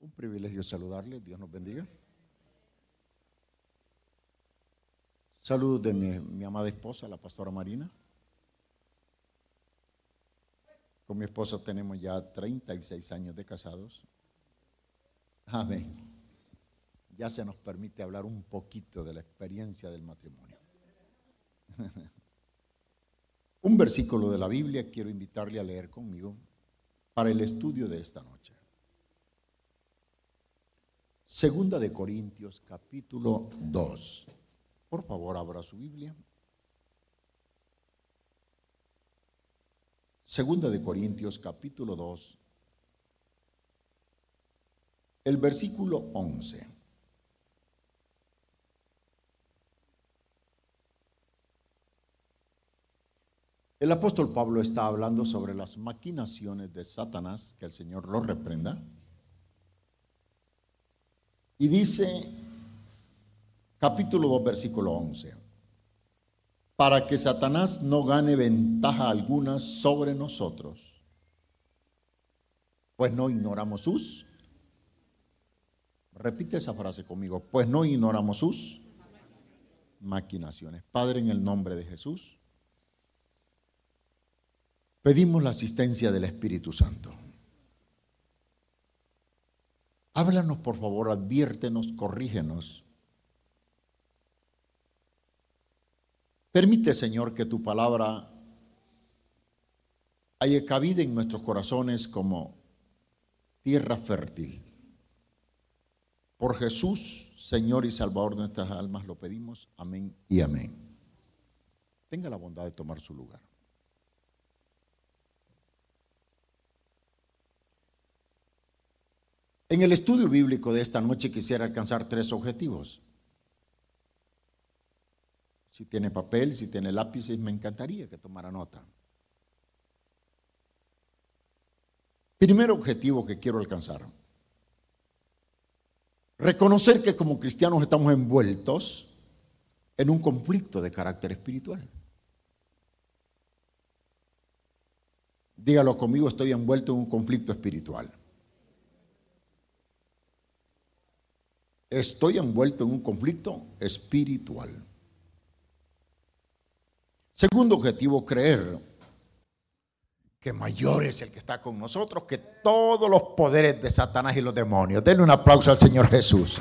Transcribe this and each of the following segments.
Un privilegio saludarle, Dios nos bendiga. Saludos de mi, amada esposa, la pastora Marina. Con mi esposa tenemos ya 36 años de casados. Amén. Ya se nos permite hablar un poquito de la experiencia del matrimonio. un versículo de la Biblia quiero invitarle a leer conmigo para el estudio de esta noche. Segunda de Corintios capítulo 2. Por favor, abra su Biblia. Segunda de Corintios capítulo 2. El versículo 11. El apóstol Pablo está hablando sobre las maquinaciones de Satanás, que el Señor lo reprenda y dice, capítulo 2, versículo 11, para que Satanás no gane ventaja alguna sobre nosotros, pues no ignoramos sus. Repite esa frase conmigo, pues no ignoramos sus maquinaciones. Padre, en el nombre de Jesús, pedimos la asistencia del Espíritu Santo. Háblanos, por favor, adviértenos, corrígenos. Permite, Señor, que tu palabra haya cabida en nuestros corazones como tierra fértil. Por Jesús, Señor y Salvador de nuestras almas, lo pedimos. Amén y amén. Tenga la bondad de tomar su lugar. En el estudio bíblico de esta noche quisiera alcanzar tres objetivos. Si tiene papel, si tiene lápices, me encantaría que tomara nota. Primer objetivo que quiero alcanzar. Reconocer que como cristianos estamos envueltos en un conflicto de carácter espiritual. Dígalo conmigo, estoy envuelto en un conflicto espiritual. Estoy envuelto en un conflicto espiritual. Segundo objetivo, creer que mayor es el que está con nosotros que todos los poderes de Satanás y los demonios. Denle un aplauso al Señor Jesús.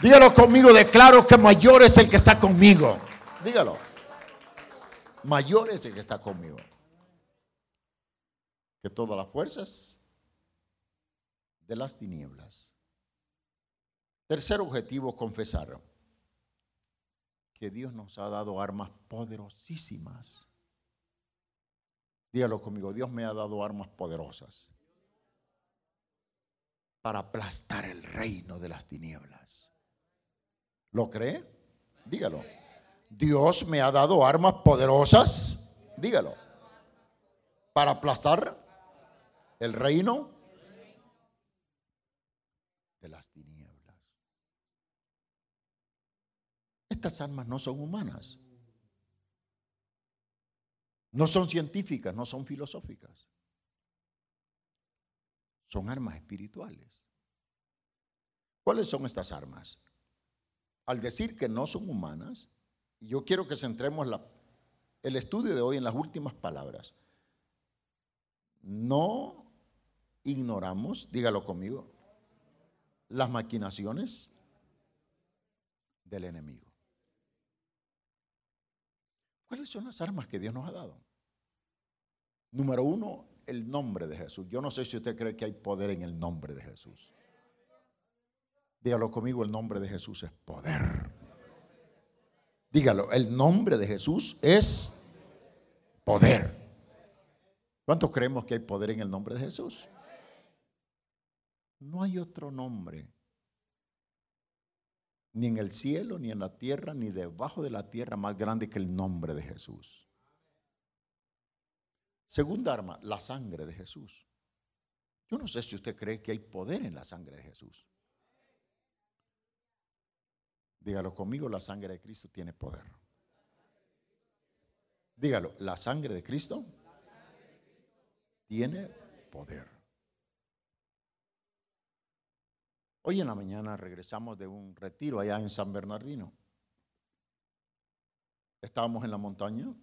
Dígalo conmigo, declaro que mayor es el que está conmigo. Dígalo. Mayor es el que está conmigo. Que todas las fuerzas de las tinieblas. Tercer objetivo, confesar que Dios nos ha dado armas poderosísimas. Dígalo conmigo, Dios me ha dado armas poderosas para aplastar el reino de las tinieblas. ¿Lo cree? Dígalo. Dios me ha dado armas poderosas, dígalo, para aplastar el reino de las tinieblas. Estas armas no son humanas. No son científicas, no son filosóficas. Son armas espirituales. ¿Cuáles son estas armas? Al decir que no son humanas, y yo quiero que centremos el estudio de hoy en las últimas palabras, no ignoramos, dígalo conmigo, las maquinaciones del enemigo. ¿Cuáles son las armas que Dios nos ha dado? Número uno, el nombre de Jesús. Yo no sé si usted cree que hay poder en el nombre de Jesús. Dígalo conmigo, el nombre de Jesús es poder. Dígalo, el nombre de Jesús es poder. ¿Cuántos creemos que hay poder en el nombre de Jesús? No hay otro nombre, ni en el cielo, ni en la tierra, ni debajo de la tierra más grande que el nombre de Jesús. Segunda arma, la sangre de Jesús. Yo no sé si usted cree que hay poder en la sangre de Jesús. Dígalo conmigo, la sangre de Cristo tiene poder. Dígalo, la sangre de Cristo tiene poder. Hoy en la mañana regresamos de un retiro allá en San Bernardino. Estábamos en la montaña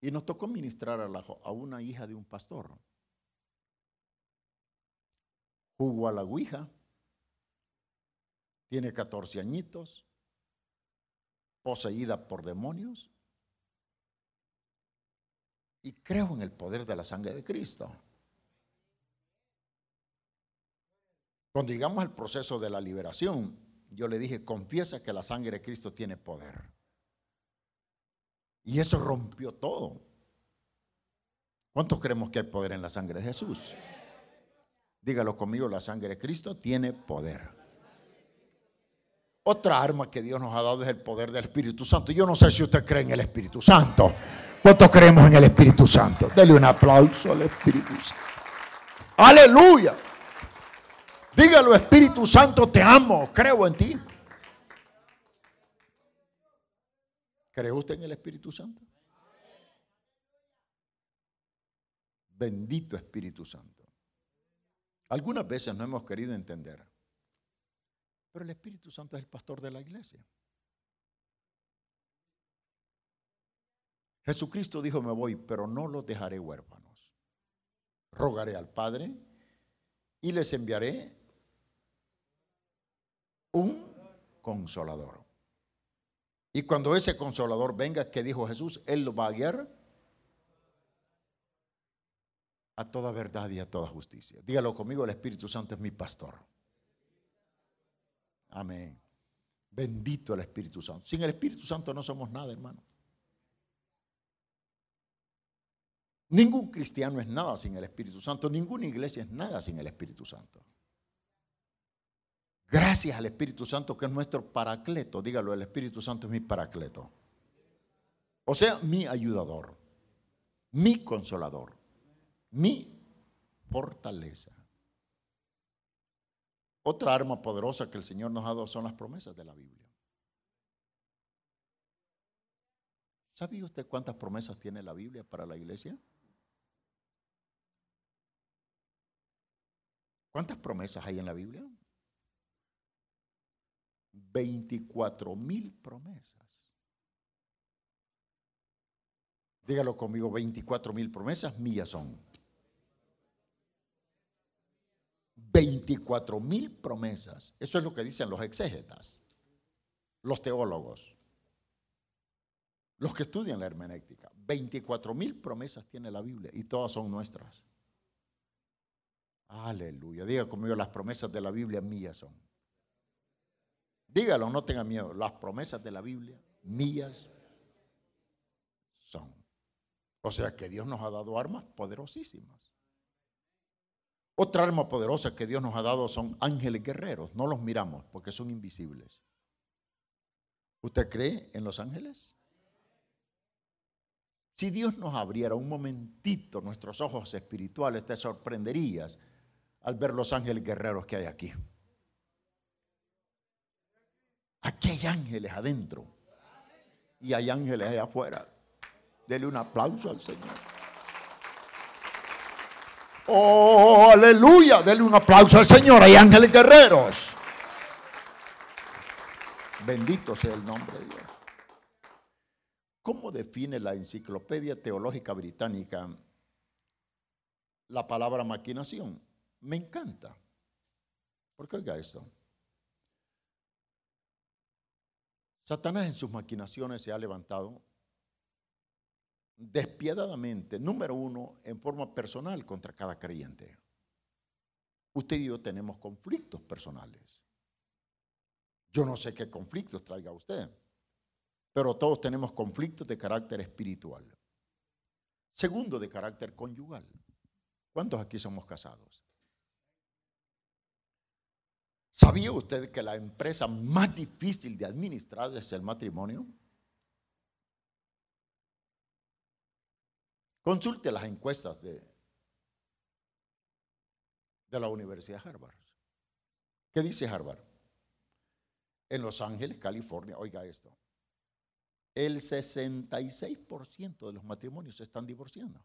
y nos tocó ministrar a, a una hija de un pastor. Jugó a la Ouija tiene 14 añitos, poseída por demonios. Y creo en el poder de la sangre de Cristo. Cuando llegamos al proceso de la liberación, yo le dije, confiesa que la sangre de Cristo tiene poder. Y eso rompió todo. ¿Cuántos creemos que hay poder en la sangre de Jesús? Dígalo conmigo, la sangre de Cristo tiene poder. Otra arma que Dios nos ha dado es el poder del Espíritu Santo. Yo no sé si usted cree en el Espíritu Santo. ¿Cuántos creemos en el Espíritu Santo? Dele un aplauso al Espíritu Santo. Aleluya. Dígalo, Espíritu Santo, te amo, creo en ti. ¿Cree usted en el Espíritu Santo? Bendito Espíritu Santo. Algunas veces no hemos querido entender pero el Espíritu Santo es el pastor de la iglesia. Jesucristo dijo, me voy, pero no los dejaré huérfanos. Rogaré al Padre y les enviaré un consolador. Y cuando ese consolador venga, que dijo Jesús, Él lo va a guiar a toda verdad y a toda justicia. Dígalo conmigo, el Espíritu Santo es mi pastor. Amén. Bendito el Espíritu Santo. Sin el Espíritu Santo no somos nada, hermano. Ningún cristiano es nada sin el Espíritu Santo. Ninguna iglesia es nada sin el Espíritu Santo. Gracias al Espíritu Santo que es nuestro paracleto. Dígalo, el Espíritu Santo es mi paracleto. O sea, mi ayudador, mi consolador, mi fortaleza. Otra arma poderosa que el Señor nos ha dado son las promesas de la Biblia. ¿Sabía usted cuántas promesas tiene la Biblia para la iglesia? ¿Cuántas promesas hay en la Biblia? 24 mil promesas. Dígalo conmigo, 24 mil promesas mías son. 24 mil promesas. Eso es lo que dicen los exégetas, los teólogos, los que estudian la hermenéutica. 24 mil promesas tiene la Biblia y todas son nuestras. Aleluya. Diga conmigo, las promesas de la Biblia mías son. Dígalo, no tenga miedo. Las promesas de la Biblia mías son. O sea que Dios nos ha dado armas poderosísimas. Otra arma poderosa que Dios nos ha dado son ángeles guerreros. No los miramos porque son invisibles. ¿Usted cree en los ángeles? Si Dios nos abriera un momentito nuestros ojos espirituales, te sorprenderías al ver los ángeles guerreros que hay aquí. Aquí hay ángeles adentro y hay ángeles allá afuera. Dele un aplauso al Señor. Oh, aleluya. Denle un aplauso al Señor. Hay ángeles guerreros. Bendito sea el nombre de Dios. ¿Cómo define la Enciclopedia Teológica Británica la palabra maquinación. Me encanta. Porque oiga esto. Satanás en sus maquinaciones se ha levantado despiadadamente, número uno, en forma personal contra cada creyente. Usted y yo tenemos conflictos personales. Yo no sé qué conflictos traiga usted, pero todos tenemos conflictos de carácter espiritual. Segundo, de carácter conyugal. ¿Cuántos aquí somos casados? ¿Sabía usted que la empresa más difícil de administrar es el matrimonio? Consulte las encuestas de, la Universidad Harvard. ¿Qué dice Harvard? En Los Ángeles, California, oiga esto, el 66% de los matrimonios se están divorciando.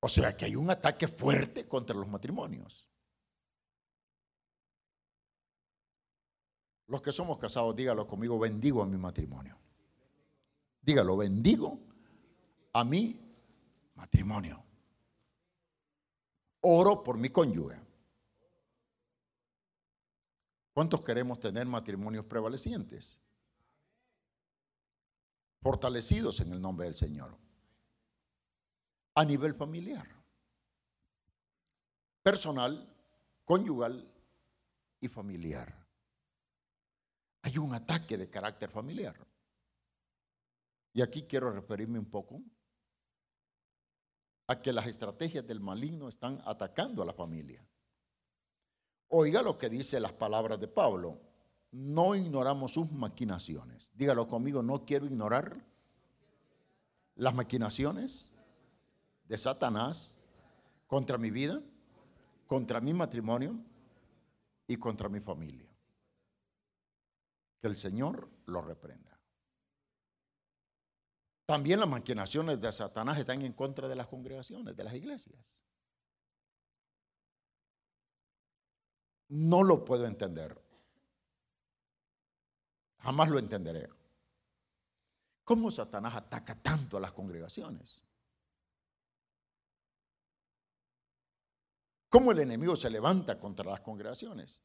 O sea que hay un ataque fuerte contra los matrimonios. Los que somos casados, dígalo conmigo, bendigo a mi matrimonio. Dígalo, bendigo a mi matrimonio. Oro por mi cónyuge. ¿Cuántos queremos tener matrimonios prevalecientes? Fortalecidos en el nombre del Señor a nivel familiar, personal, conyugal y familiar. Hay un ataque de carácter familiar. Y aquí quiero referirme un poco a que las estrategias del maligno están atacando a la familia. Oiga lo que dice las palabras de Pablo. No ignoramos sus maquinaciones. Dígalo conmigo, no quiero ignorar las maquinaciones de Satanás contra mi vida, contra mi matrimonio y contra mi familia. Que el Señor lo reprenda. También las maquinaciones de Satanás están en contra de las congregaciones, de las iglesias. No lo puedo entender. Jamás lo entenderé. ¿Cómo Satanás ataca tanto a las congregaciones? ¿Cómo el enemigo se levanta contra las congregaciones?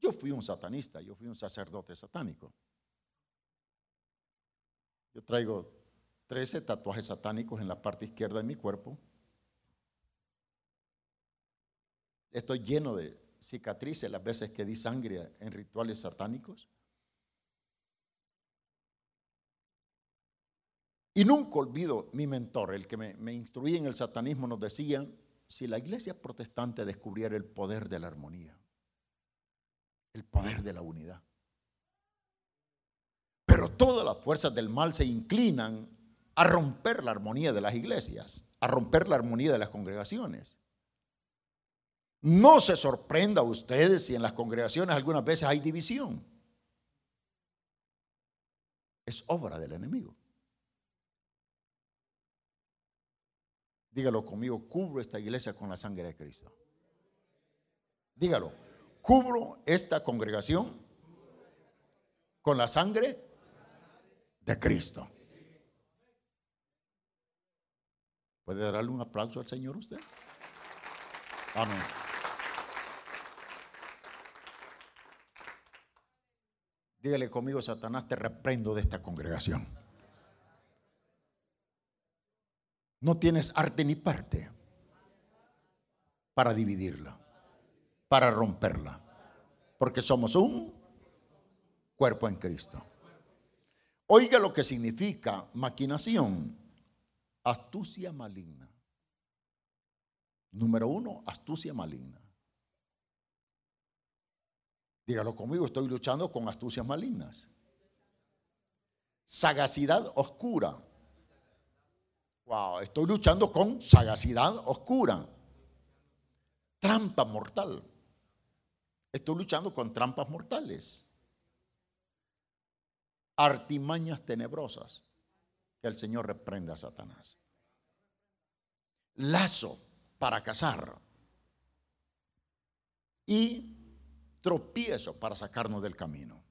Yo fui un satanista, yo fui un sacerdote satánico. Yo traigo 13 tatuajes satánicos en la parte izquierda de mi cuerpo. Estoy lleno de cicatrices las veces que di sangre en rituales satánicos. Y nunca olvido mi mentor, el que me, instruía en el satanismo, nos decía, si la iglesia protestante descubriera el poder de la armonía, el poder de la unidad. Pero todas las fuerzas del mal se inclinan a romper la armonía de las iglesias, a romper la armonía de las congregaciones. No se sorprenda ustedes si en las congregaciones algunas veces hay división. Es obra del enemigo. Dígalo conmigo, cubro esta iglesia con la sangre de Cristo. Dígalo, cubro esta congregación con la sangre de Cristo. ¿Puede darle un aplauso al Señor usted? Amén. Dígale conmigo, Satanás, te reprendo de esta congregación. No tienes arte ni parte para dividirla, para romperla, porque somos un cuerpo en Cristo. Oiga lo que significa maquinación, astucia maligna. Número uno, astucia maligna. Dígalo conmigo, estoy luchando con astucias malignas. Sagacidad oscura. Wow, estoy luchando con sagacidad oscura. Trampa mortal. Estoy luchando con trampas mortales. Artimañas tenebrosas. Que el Señor reprenda a Satanás. Lazo para cazar. Y tropiezo para sacarnos del camino.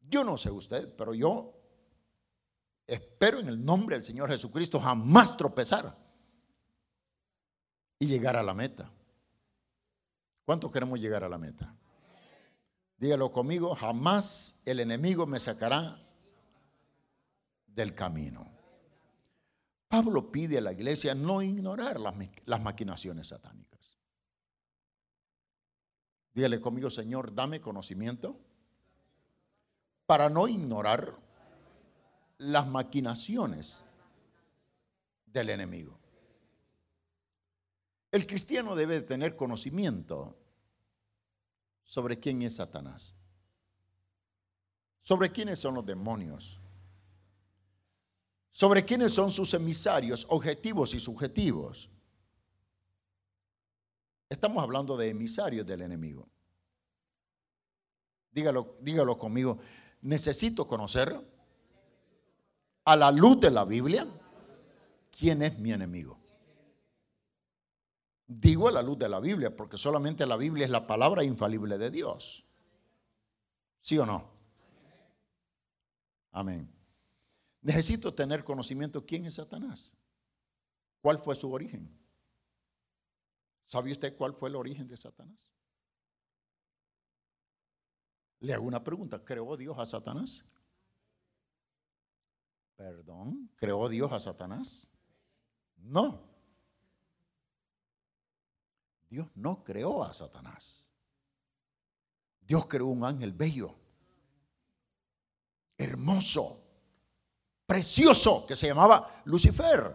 Yo no sé usted, pero yo espero en el nombre del Señor Jesucristo jamás tropezar y llegar a la meta. ¿Cuántos queremos llegar a la meta? Dígalo conmigo, jamás el enemigo me sacará del camino. Pablo pide a la iglesia no ignorar las, las maquinaciones satánicas. Dígale conmigo, Señor, dame conocimiento para no ignorar las maquinaciones del enemigo. El cristiano debe tener conocimiento sobre quién es Satanás, sobre quiénes son los demonios, sobre quiénes son sus emisarios, objetivos y subjetivos. Estamos hablando de emisarios del enemigo. Dígalo, dígalo conmigo. Necesito conocer a la luz de la Biblia quién es mi enemigo. Digo a la luz de la Biblia porque solamente la Biblia es la palabra infalible de Dios. ¿Sí o no? Amén. Necesito tener conocimiento quién es Satanás. ¿Cuál fue su origen? ¿Sabe usted cuál fue el origen de Satanás? Le hago una pregunta. ¿Creó Dios a Satanás? Perdón. ¿Creó Dios a Satanás? No. Dios no creó a Satanás. Dios creó un ángel bello, hermoso, precioso, que se llamaba Lucifer.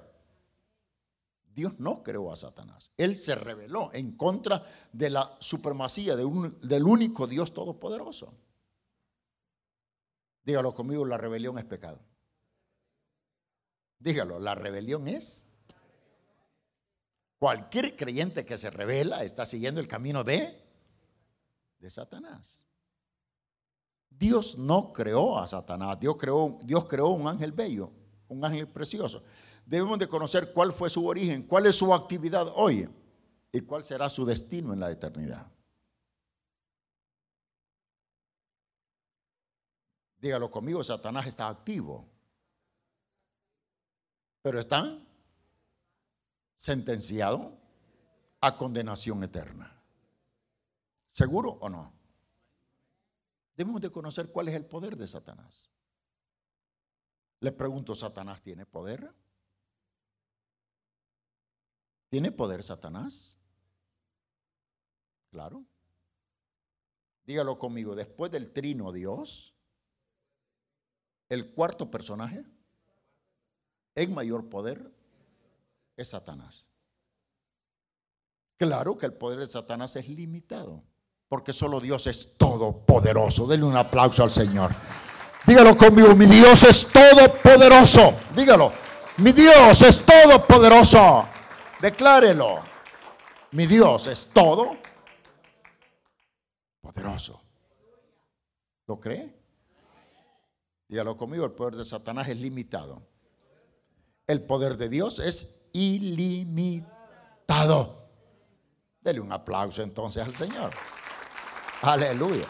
Dios no creó a Satanás. Él se rebeló en contra de la supremacía del único Dios todopoderoso. Dígalo conmigo, la rebelión es pecado. Dígalo, la rebelión es. Cualquier creyente que se revela está siguiendo el camino de, de Satanás. Dios no creó a Satanás, Dios creó, Dios creó un ángel bello, un ángel precioso debemos de conocer cuál fue su origen, cuál es su actividad hoy y cuál será su destino en la eternidad. Dígalo conmigo, Satanás está activo, pero está sentenciado a condenación eterna. ¿Seguro o no? Debemos de conocer cuál es el poder de Satanás. Le pregunto, ¿Satanás tiene poder? ¿Tiene poder Satanás? Claro. Dígalo conmigo, después del trino Dios, el cuarto personaje en mayor poder es Satanás. Claro que el poder de Satanás es limitado, porque solo Dios es todopoderoso. Denle un aplauso al Señor. Dígalo conmigo, mi Dios es todopoderoso. Dígalo, mi Dios es todopoderoso. Declárelo. Mi Dios es todo poderoso. ¿Lo cree? Dígalo conmigo, el poder de Satanás es limitado. El poder de Dios es ilimitado. Dele un aplauso entonces al Señor. Aleluya.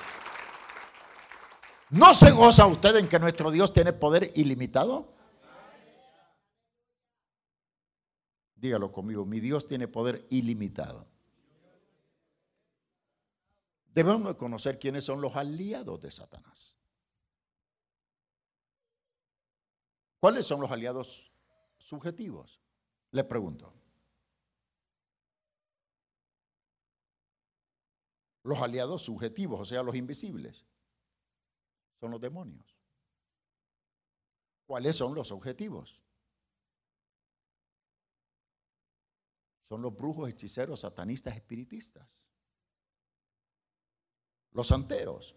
¿No se goza usted en que nuestro Dios tiene poder ilimitado? Dígalo conmigo, mi Dios tiene poder ilimitado. Debemos conocer quiénes son los aliados de Satanás. ¿Cuáles son los aliados subjetivos. Le pregunto. Los aliados subjetivos, o sea, los invisibles, son los demonios. ¿Cuáles son los objetivos? Son los brujos, hechiceros, satanistas, espiritistas. Los santeros.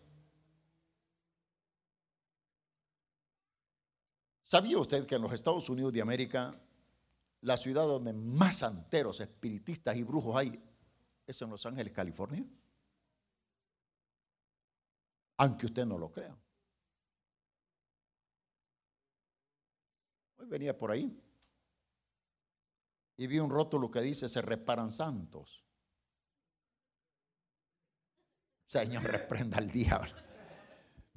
¿Sabía usted que en los Estados Unidos de América, la ciudad donde más santeros, espiritistas y brujos hay es en Los Ángeles, California? Aunque usted no lo crea. Hoy venía por ahí y vi un rótulo que dice se reparan santos. Señor, reprenda al diablo.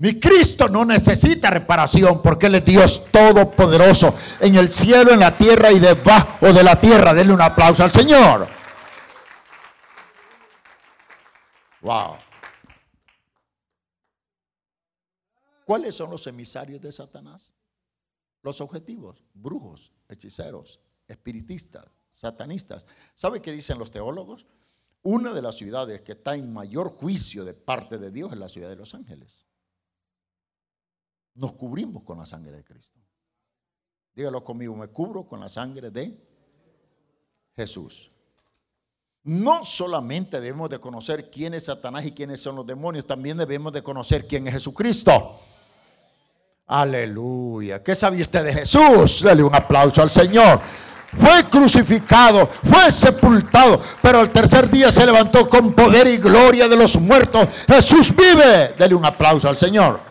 Mi Cristo no necesita reparación porque Él es Dios todopoderoso en el cielo, en la tierra y debajo de la tierra. Denle un aplauso al Señor. Wow. ¿Cuáles son los emisarios de Satanás? Los objetivos, brujos, hechiceros, espiritistas, satanistas. ¿Sabe qué dicen los teólogos? Una de las ciudades que está en mayor juicio de parte de Dios es la ciudad de Los Ángeles nos cubrimos con la sangre de Cristo. Dígalo conmigo, me cubro con la sangre de Jesús. No solamente debemos de conocer quién es Satanás y quiénes son los demonios, también debemos de conocer quién es Jesucristo. Aleluya. ¿Qué sabía usted de Jesús? Dale un aplauso al Señor. Fue crucificado, fue sepultado, pero al tercer día se levantó con poder y gloria de los muertos. Jesús vive. Dale un aplauso al Señor.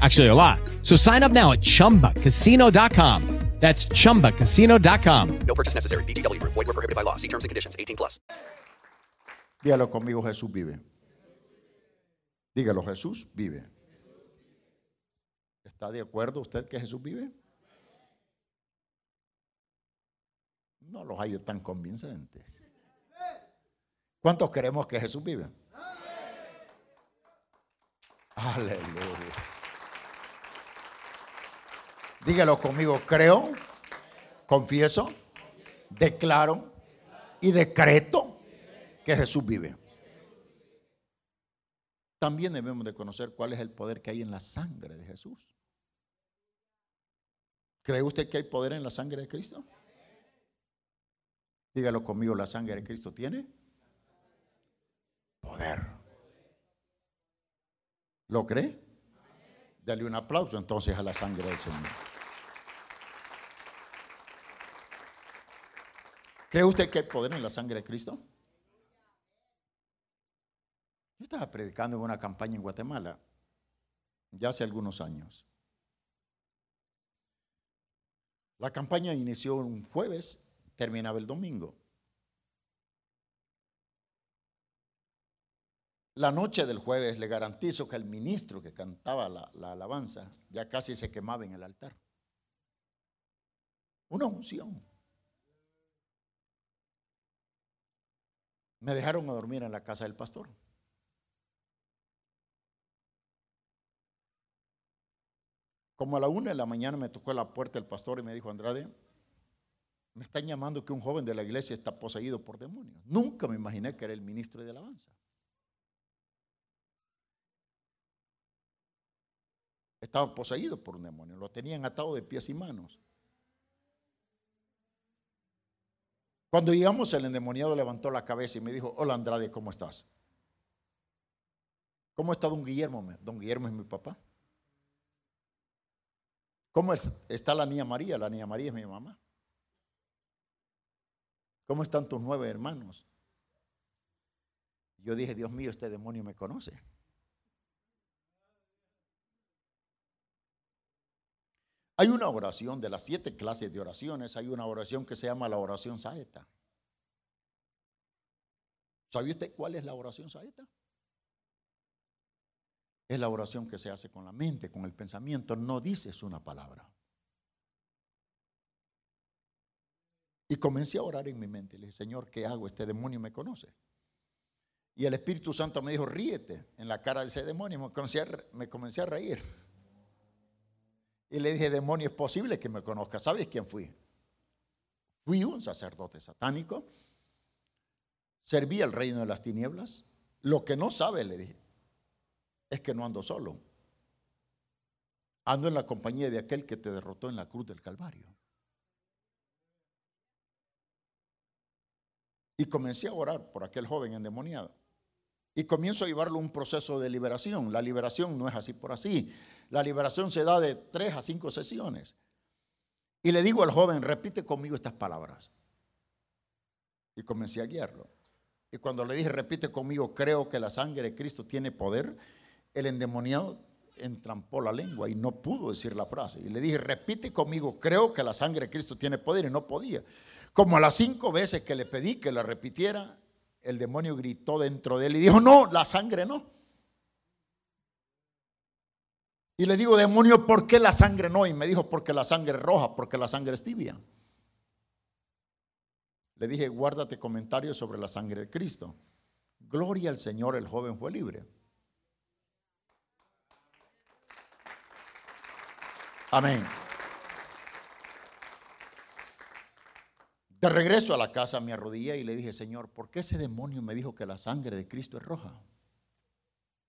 Actually, a lot. So sign up now at chumbacasino.com. That's chumbacasino.com. No purchase necessary. VGW Group. Void were prohibited by law. See terms and conditions. 18 plus. Dígalo conmigo, Jesús vive. Dígalo, Jesús vive. ¿Está de acuerdo usted que Jesús vive? No los hay tan convincentes. ¿Cuántos queremos que Jesús vive? Aleluya. Dígalo conmigo, creo, confieso, declaro y decreto que Jesús vive. También debemos de conocer cuál es el poder que hay en la sangre de Jesús. ¿Cree usted que hay poder en la sangre de Cristo? Dígalo conmigo, la sangre de Cristo tiene poder. ¿Lo cree? Dale un aplauso entonces a la sangre del Señor. ¿Cree usted que hay poder en la sangre de Cristo? Yo estaba predicando en una campaña en Guatemala ya hace algunos años. La campaña inició un jueves, terminaba el domingo. La noche del jueves le garantizo que el ministro que cantaba la, la alabanza ya casi se quemaba en el altar. Una unción. Me dejaron a dormir en la casa del pastor. Como a la una de la mañana me tocó la puerta del pastor y me dijo, Andrade, me están llamando que un joven de la iglesia está poseído por demonios. Nunca me imaginé que era el ministro de alabanza. Estaba poseído por un demonio, lo tenían atado de pies y manos. Cuando llegamos, el endemoniado levantó la cabeza y me dijo, hola Andrade, ¿cómo estás? ¿Cómo está don Guillermo? Don Guillermo es mi papá. ¿Cómo está la niña María? La niña María es mi mamá. ¿Cómo están tus nueve hermanos? Yo dije, Dios mío, este demonio me conoce. Hay una oración de las siete clases de oraciones, hay una oración que se llama la oración saeta. ¿Sabe usted cuál es la oración saeta? Es la oración que se hace con la mente, con el pensamiento, no dices una palabra. Y comencé a orar en mi mente. Le dije, Señor, ¿qué hago? Este demonio me conoce. Y el Espíritu Santo me dijo, ríete en la cara de ese demonio. Me comencé a, me comencé a reír. Y le dije, demonio, es posible que me conozca. ¿Sabes quién fui? Fui un sacerdote satánico. Serví al reino de las tinieblas. Lo que no sabe, le dije, es que no ando solo. Ando en la compañía de aquel que te derrotó en la cruz del Calvario. Y comencé a orar por aquel joven endemoniado. Y comienzo a llevarlo un proceso de liberación. La liberación no es así por así. La liberación se da de tres a cinco sesiones. Y le digo al joven, repite conmigo estas palabras. Y comencé a guiarlo. Y cuando le dije, repite conmigo, creo que la sangre de Cristo tiene poder, el endemoniado entrampó la lengua y no pudo decir la frase. Y le dije, repite conmigo, creo que la sangre de Cristo tiene poder y no podía. Como a las cinco veces que le pedí que la repitiera, el demonio gritó dentro de él y dijo, no, la sangre no. Y le digo, demonio, ¿por qué la sangre no? Y me dijo, porque la sangre es roja, porque la sangre es tibia. Le dije, guárdate comentarios sobre la sangre de Cristo. Gloria al Señor, el joven fue libre. Amén. De regreso a la casa me arrodillé y le dije, Señor, ¿por qué ese demonio me dijo que la sangre de Cristo es roja?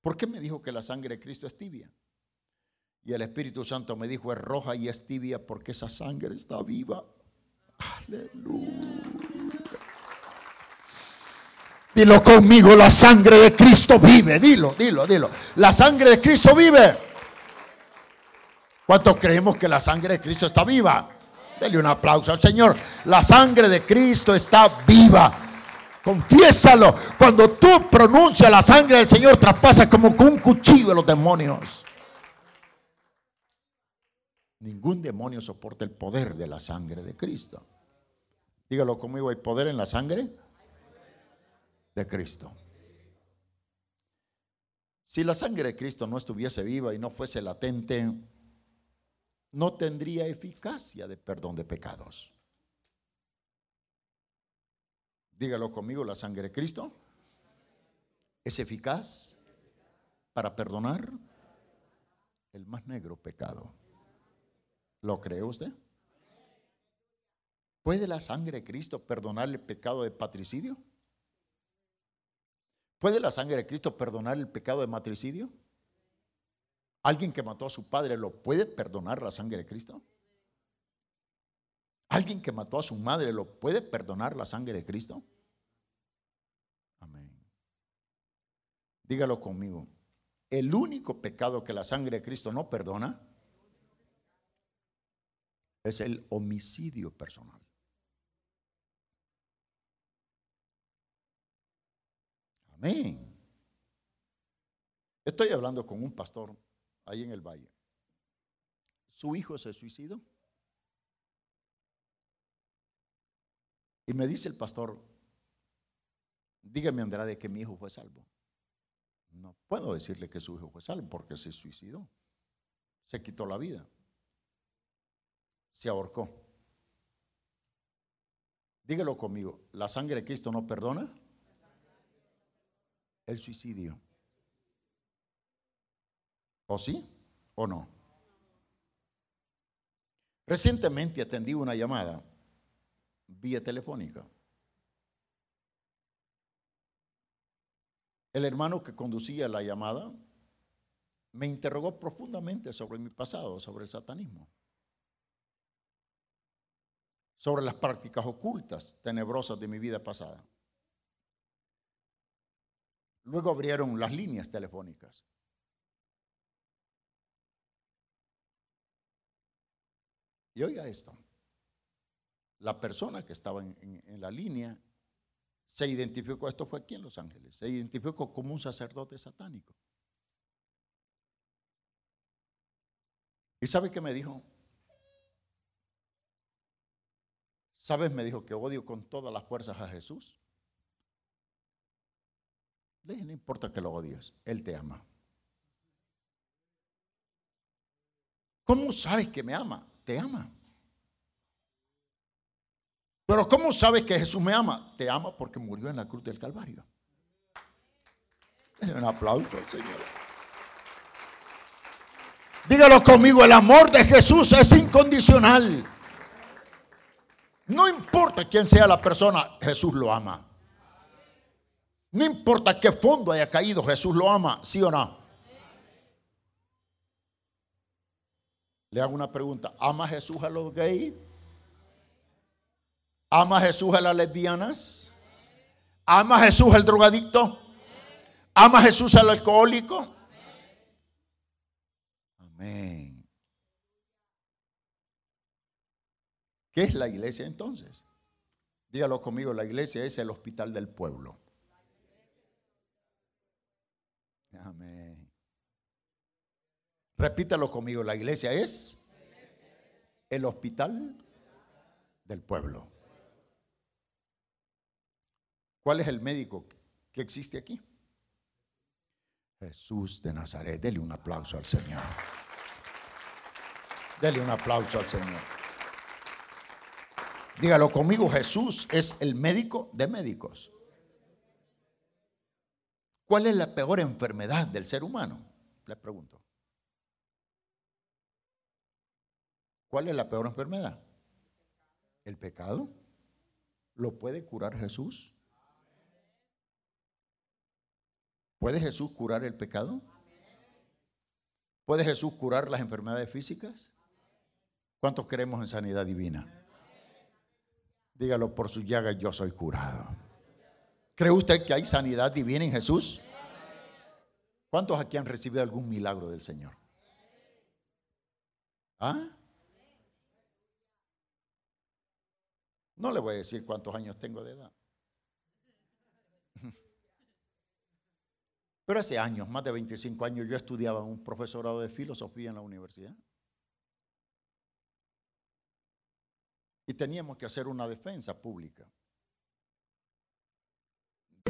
¿Por qué me dijo que la sangre de Cristo es tibia? Y el Espíritu Santo me dijo, es roja y es tibia porque esa sangre está viva. Aleluya. Dilo conmigo, la sangre de Cristo vive. Dilo, dilo, dilo. La sangre de Cristo vive. ¿Cuántos creemos que la sangre de Cristo está viva? Dele un aplauso al Señor. La sangre de Cristo está viva. Confiésalo. Cuando tú pronuncias la sangre del Señor, traspasa como con un cuchillo a los demonios. Ningún demonio soporta el poder de la sangre de Cristo. Dígalo conmigo, ¿hay poder en la sangre? De Cristo. Si la sangre de Cristo no estuviese viva y no fuese latente, no tendría eficacia de perdón de pecados. Dígalo conmigo, la sangre de Cristo es eficaz para perdonar el más negro pecado. ¿Lo cree usted? ¿Puede la sangre de Cristo perdonar el pecado de patricidio? ¿Puede la sangre de Cristo perdonar el pecado de matricidio? ¿Alguien que mató a su padre lo puede perdonar la sangre de Cristo? ¿Alguien que mató a su madre lo puede perdonar la sangre de Cristo? Amén. Dígalo conmigo. El único pecado que la sangre de Cristo no perdona es el homicidio personal. Amén. Estoy hablando con un pastor ahí en el valle. Su hijo se suicidó. Y me dice el pastor, dígame Andrade que mi hijo fue salvo. No puedo decirle que su hijo fue salvo porque se suicidó. Se quitó la vida. Se ahorcó. Dígalo conmigo, ¿la sangre de Cristo no perdona? El suicidio. ¿O sí o no? Recientemente atendí una llamada vía telefónica. El hermano que conducía la llamada me interrogó profundamente sobre mi pasado, sobre el satanismo. sobre las prácticas ocultas, tenebrosas de mi vida pasada. Luego abrieron las líneas telefónicas. Y oiga esto, la persona que estaba en, la línea se identificó, esto fue aquí en Los Ángeles, se identificó como un sacerdote satánico. ¿Y sabe qué me dijo? ¿Sabes? Me dijo que odio con todas las fuerzas a Jesús. Le dije, no importa que lo odies, Él te ama. ¿Cómo sabes que me ama? Te ama. Pero ¿cómo sabes que Jesús me ama? Te ama porque murió en la cruz del Calvario. Un aplauso al Señor. Dígalo conmigo, el amor de Jesús es incondicional. No importa quién sea la persona, Jesús lo ama. No importa qué fondo haya caído, Jesús lo ama, ¿sí o no? Le hago una pregunta, ¿ama Jesús a los gays? ¿Ama Jesús a las lesbianas? ¿Ama Jesús al drogadicto? ¿Ama Jesús al alcohólico? Amén. ¿Qué es la iglesia entonces? Dígalo conmigo, la iglesia es el hospital del pueblo. Amén. Repítalo conmigo, la iglesia es el hospital del pueblo. ¿Cuál es el médico que existe aquí? Jesús de Nazaret. Dele un aplauso al Señor. Dele un aplauso al Señor. Dígalo conmigo, Jesús es el médico de médicos. ¿Cuál es la peor enfermedad del ser humano? Le pregunto. ¿Cuál es la peor enfermedad? ¿El pecado? ¿Lo puede curar Jesús? ¿Puede Jesús curar el pecado? ¿Puede Jesús curar las enfermedades físicas? ¿Cuántos creemos en sanidad divina? Dígalo por su llaga, yo soy curado. ¿Cree usted que hay sanidad divina en Jesús? ¿Cuántos aquí han recibido algún milagro del Señor? ¿Ah? No le voy a decir cuántos años tengo de edad. Pero hace años, más de 25 años, yo estudiaba un profesorado de filosofía en la universidad. Y teníamos que hacer una defensa pública.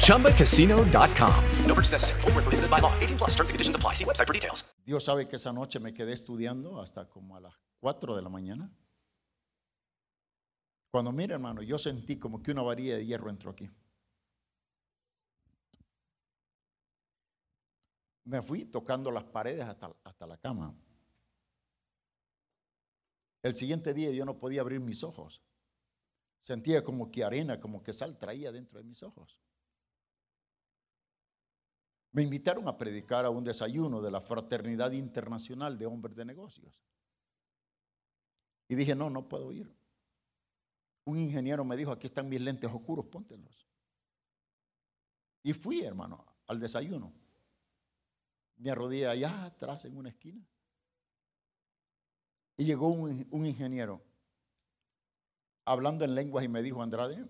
ChumbaCasino.com. No purchase necessary. Void were prohibited by law. 18 plus. Terms and conditions apply. See website for details. Dios sabe que esa noche me quedé estudiando hasta como a las 4 de la mañana. Cuando mire, hermano, yo sentí como que una varilla de hierro entró aquí. Me fui tocando las paredes hasta, hasta la cama. El siguiente día yo no podía abrir mis ojos. Sentía como que arena, como que sal traía dentro de mis ojos. Me invitaron a predicar a un desayuno de la Fraternidad Internacional de Hombres de Negocios. Y dije, no, no puedo ir. Un ingeniero me dijo, aquí están mis lentes oscuros, póntelos. Y fui, hermano, al desayuno. Me arrodillé allá atrás en una esquina. Y llegó un, un ingeniero hablando en lenguas y me dijo, Andrade,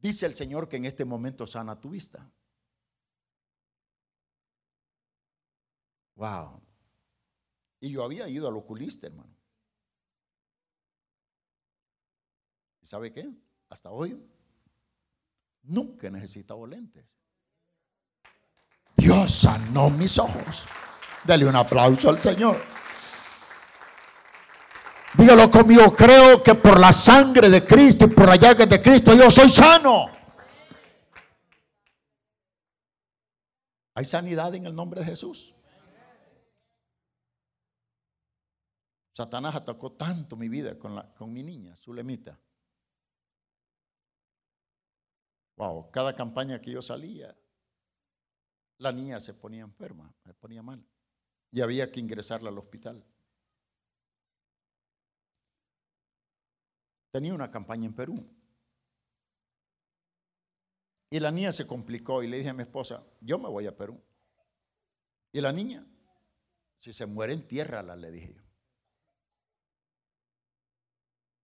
Dice el Señor que en este momento sana tu vista. Wow. Y yo había ido al oculista, hermano. ¿Y sabe qué? Hasta hoy nunca he necesitado lentes. Dios sanó mis ojos. Dale un aplauso al Señor. Dígalo conmigo, creo que por la sangre de Cristo y por la llaga de Cristo yo soy sano. Hay sanidad en el nombre de Jesús. Satanás atacó tanto mi vida con, la, con mi niña, Zulemita. Wow, cada campaña que yo salía, la niña se ponía enferma, se ponía mal. Y había que ingresarla al hospital. Tenía una campaña en Perú. Y la niña se complicó y le dije a mi esposa, yo me voy a Perú. Y la niña, si se muere, entiérrala, le dije yo.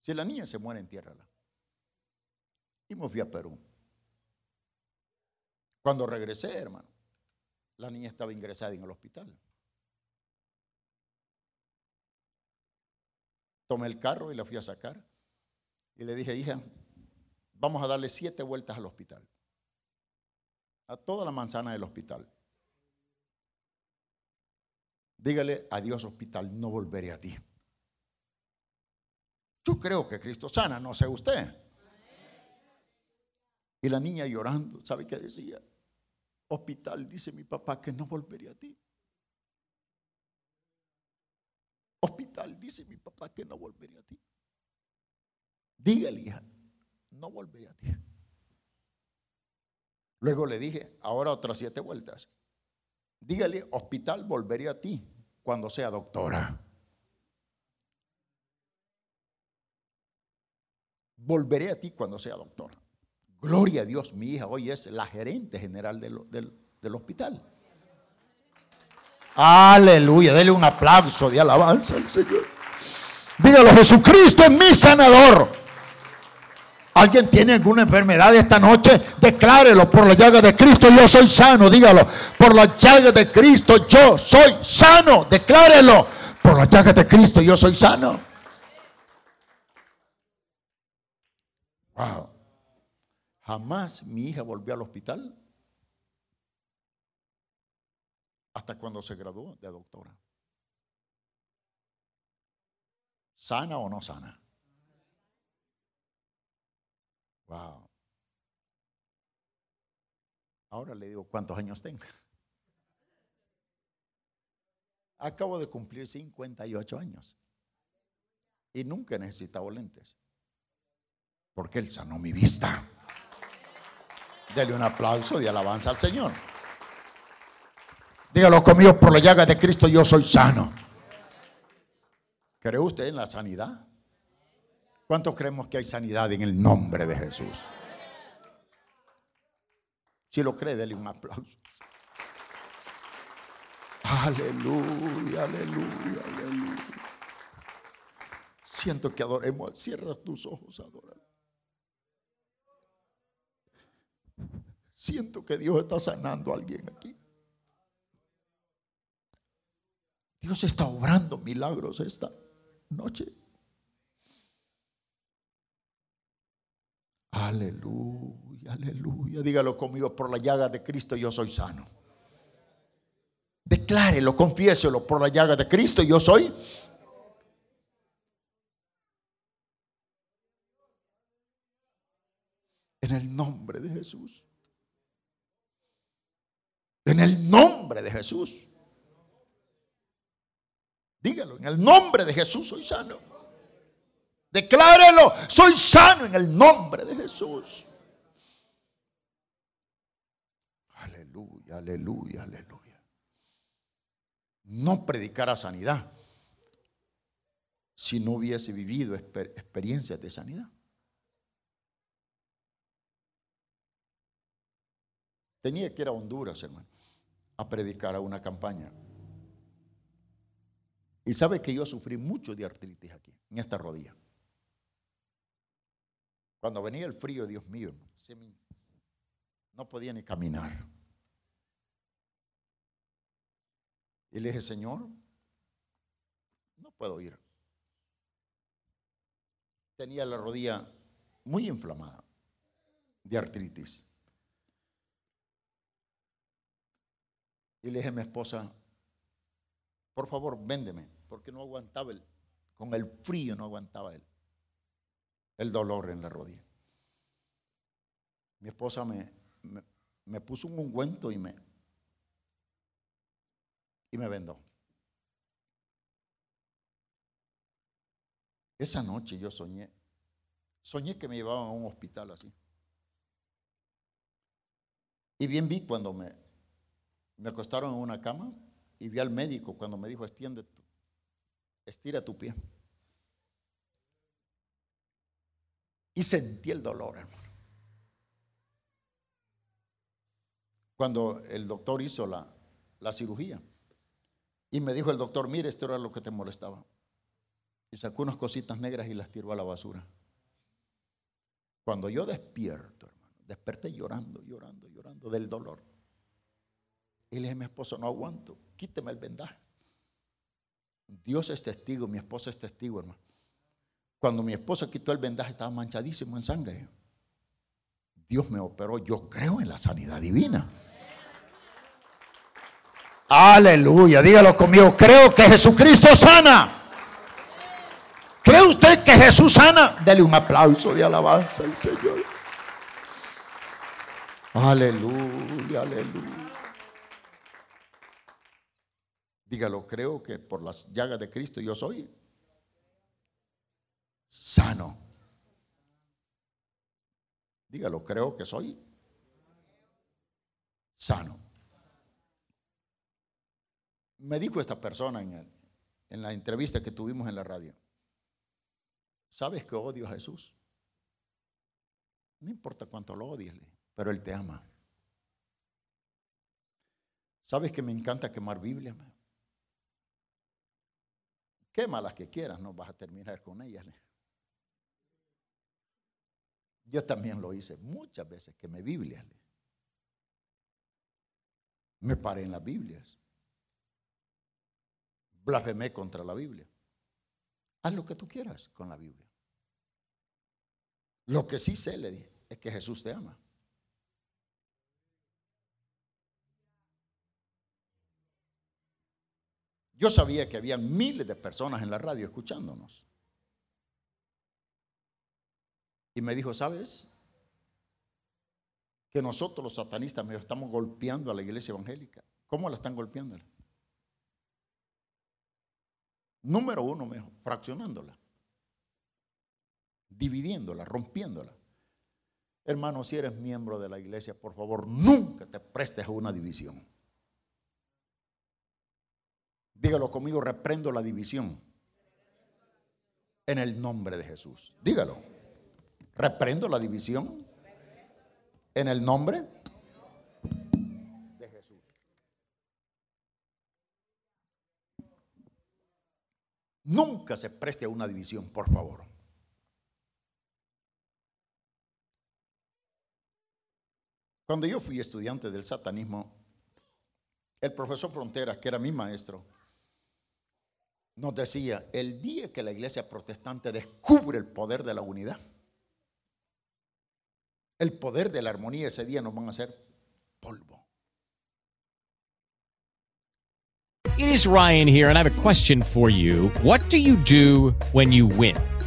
Si la niña se muere, entiérrala. Y me fui a Perú. Cuando regresé, hermano, la niña estaba ingresada en el hospital. Tomé el carro y la fui a sacar. Y le dije, hija, vamos a darle siete vueltas al hospital. A toda la manzana del hospital. Dígale, adiós hospital, no volveré a ti. Yo creo que Cristo sana, no sé usted. Y la niña llorando, ¿sabe qué decía? Hospital, dice mi papá que no volveré a ti. Hospital, dice mi papá que no volveré a ti. Dígale, hija, no volveré a ti. Luego le dije, ahora otras siete vueltas. Dígale, hospital, volveré a ti cuando sea doctora. Volveré a ti cuando sea doctora. Gloria a Dios, mi hija hoy es la gerente general del, del, del hospital. Aleluya, dele un aplauso de alabanza al Señor. Dígalo, Jesucristo es mi sanador. ¿Alguien tiene alguna enfermedad esta noche? Declárelo por la llaga de Cristo, yo soy sano. Dígalo, por la llaga de Cristo, yo soy sano. Declárelo, por la llaga de Cristo, yo soy sano. Wow. Jamás mi hija volvió al hospital hasta cuando se graduó de doctora. ¿Sana o no sana? Wow. Ahora le digo cuántos años tengo. Acabo de cumplir 58 años y nunca he necesitado lentes porque Él sanó mi vista. Dele un aplauso de alabanza al Señor. Dígalo conmigo, por la llaga de Cristo yo soy sano. ¿Cree usted en la sanidad? ¿Cuántos creemos que hay sanidad en el nombre de Jesús? Si lo cree, dele un aplauso. Aleluya, aleluya, aleluya. Siento que adoremos. Cierra tus ojos, adora. Siento que Dios está sanando a alguien aquí. Dios está obrando milagros esta noche. Aleluya, aleluya. Dígalo conmigo, por la llaga de Cristo yo soy sano. Declárelo, confiéselo, por la llaga de Cristo yo soy. En el nombre de Jesús. En el nombre de Jesús. Dígalo, en el nombre de Jesús soy sano. Declárelo, soy sano en el nombre de Jesús. Aleluya, aleluya, aleluya. No predicara sanidad si no hubiese vivido experiencias de sanidad. Tenía que ir a Honduras, hermano a predicar a una campaña. Y sabe que yo sufrí mucho de artritis aquí, en esta rodilla. Cuando venía el frío, Dios mío, no podía ni caminar. Y le dije, Señor, no puedo ir. Tenía la rodilla muy inflamada de artritis. Y le dije a mi esposa, por favor, véndeme, porque no aguantaba el, con el frío no aguantaba él el dolor en la rodilla. Mi esposa me, me, puso un ungüento y me, y me vendó. Esa noche yo soñé, soñé que me llevaban a un hospital así. Y bien vi cuando me, me acostaron en una cama y vi al médico cuando me dijo, extiende estira tu pie. Y sentí el dolor, hermano. Cuando el doctor hizo la, la cirugía. Y me dijo el doctor, mire, esto era lo que te molestaba. Y sacó unas cositas negras y las tiró a la basura. Cuando yo despierto, hermano, desperté llorando, llorando, llorando del dolor. Y le dije a mi esposo, no aguanto, quíteme el vendaje. Dios es testigo, mi esposa es testigo, hermano. Cuando mi esposa quitó el vendaje estaba manchadísimo en sangre. Dios me operó, yo creo en la sanidad divina. Aleluya, dígalo conmigo, creo que Jesucristo sana. ¿Cree usted que Jesús sana? Dele un aplauso de alabanza al Señor. Aleluya, aleluya. Dígalo, creo que por las llagas de Cristo yo soy sano. Dígalo, creo que soy sano. Me dijo esta persona en, la entrevista que tuvimos en la radio, ¿sabes que odio a Jesús? No importa cuánto lo odies, pero Él te ama. ¿Sabes que me encanta quemar Biblia? Quema las que quieras, no vas a terminar con ellas. Yo también lo hice muchas veces, quemé Biblias. le dije. Me paré en las Biblias. Blasfemé contra la Biblia. Haz lo que tú quieras con la Biblia. Lo que sí sé, le dije, es que Jesús te ama. Yo sabía que había miles de personas en la radio escuchándonos. Y me dijo, ¿sabes? Que nosotros los satanistas estamos golpeando a la iglesia evangélica. ¿Cómo la están golpeando? Número uno, mejor, fraccionándola, dividiéndola, rompiéndola. Hermano, si eres miembro de la iglesia, por favor, nunca te prestes a una división. Dígalo conmigo, reprendo la división. En el nombre de Jesús. Dígalo. Reprendo la división. En el nombre de Jesús. Nunca se preste a una división, por favor. Cuando yo fui estudiante del satanismo, el profesor Fronteras, que era mi maestro, nos decía, el día que la iglesia protestante descubre el poder de la unidad, el poder de la armonía, ese día nos van a hacer polvo. It is Ryan here, and I have a question for you. What do you do when you win?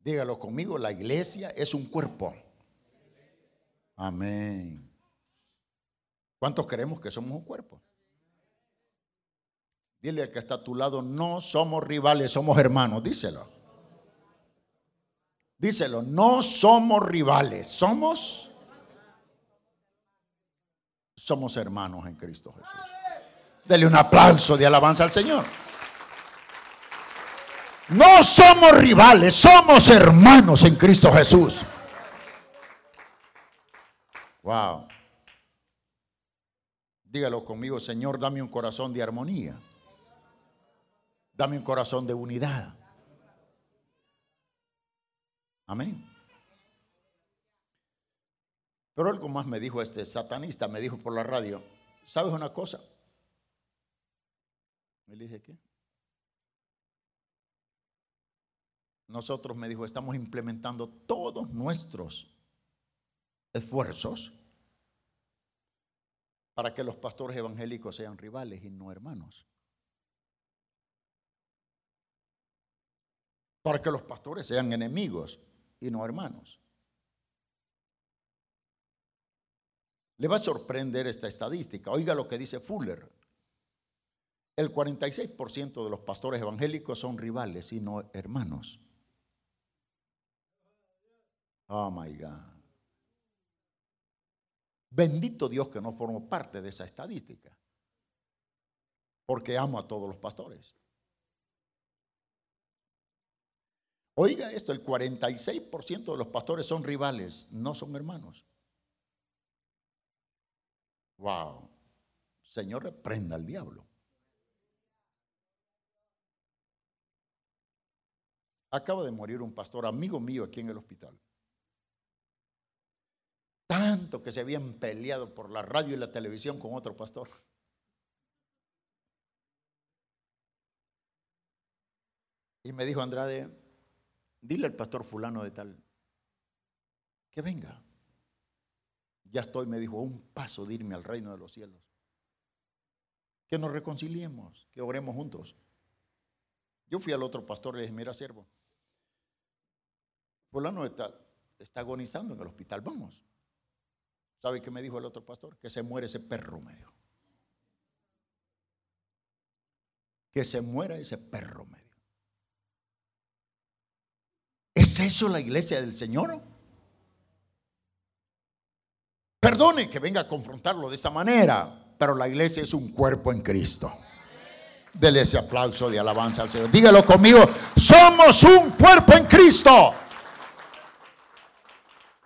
Dígalo conmigo, la iglesia es un cuerpo. Amén. ¿Cuántos creemos que somos un cuerpo? Dile al que está a tu lado, no somos rivales, somos hermanos. Díselo. Díselo, no somos rivales, somos somos hermanos en Cristo Jesús. Dele un aplauso de alabanza al Señor. No somos rivales, somos hermanos en Cristo Jesús. Wow. Dígalo conmigo, Señor, dame un corazón de armonía. Dame un corazón de unidad. Amén. Pero algo más me dijo este satanista, me dijo por la radio, ¿sabes una cosa? Me dije, ¿qué? Nosotros, me dijo, estamos implementando todos nuestros esfuerzos para que los pastores evangélicos sean rivales y no hermanos. Para que los pastores sean enemigos y no hermanos. Le va a sorprender esta estadística. Oiga lo que dice Fuller. El 46% de los pastores evangélicos son rivales y no hermanos. Oh my God. Bendito Dios que no formo parte de esa estadística. Porque amo a todos los pastores. Oiga esto, el 46% de los pastores son rivales, no son hermanos. Wow. Señor, reprenda al diablo. Acaba de morir un pastor amigo mío aquí en el hospital. Tanto que se habían peleado por la radio y la televisión con otro pastor. Y me dijo Andrade, dile al pastor fulano de tal, que venga. Ya estoy, me dijo, un paso de irme al reino de los cielos. Que nos reconciliemos, que oremos juntos. Yo fui al otro pastor y le dije, mira, siervo, fulano de tal está agonizando en el hospital, vamos. ¿Sabe qué me dijo el otro pastor? Que se muere ese perro, me dijo. Que se muera ese perro, me dijo. ¿Es eso la iglesia del Señor? Perdone que venga a confrontarlo de esa manera, pero la iglesia es un cuerpo en Cristo. Dele ese aplauso de alabanza al Señor. Dígalo conmigo, somos un cuerpo en Cristo.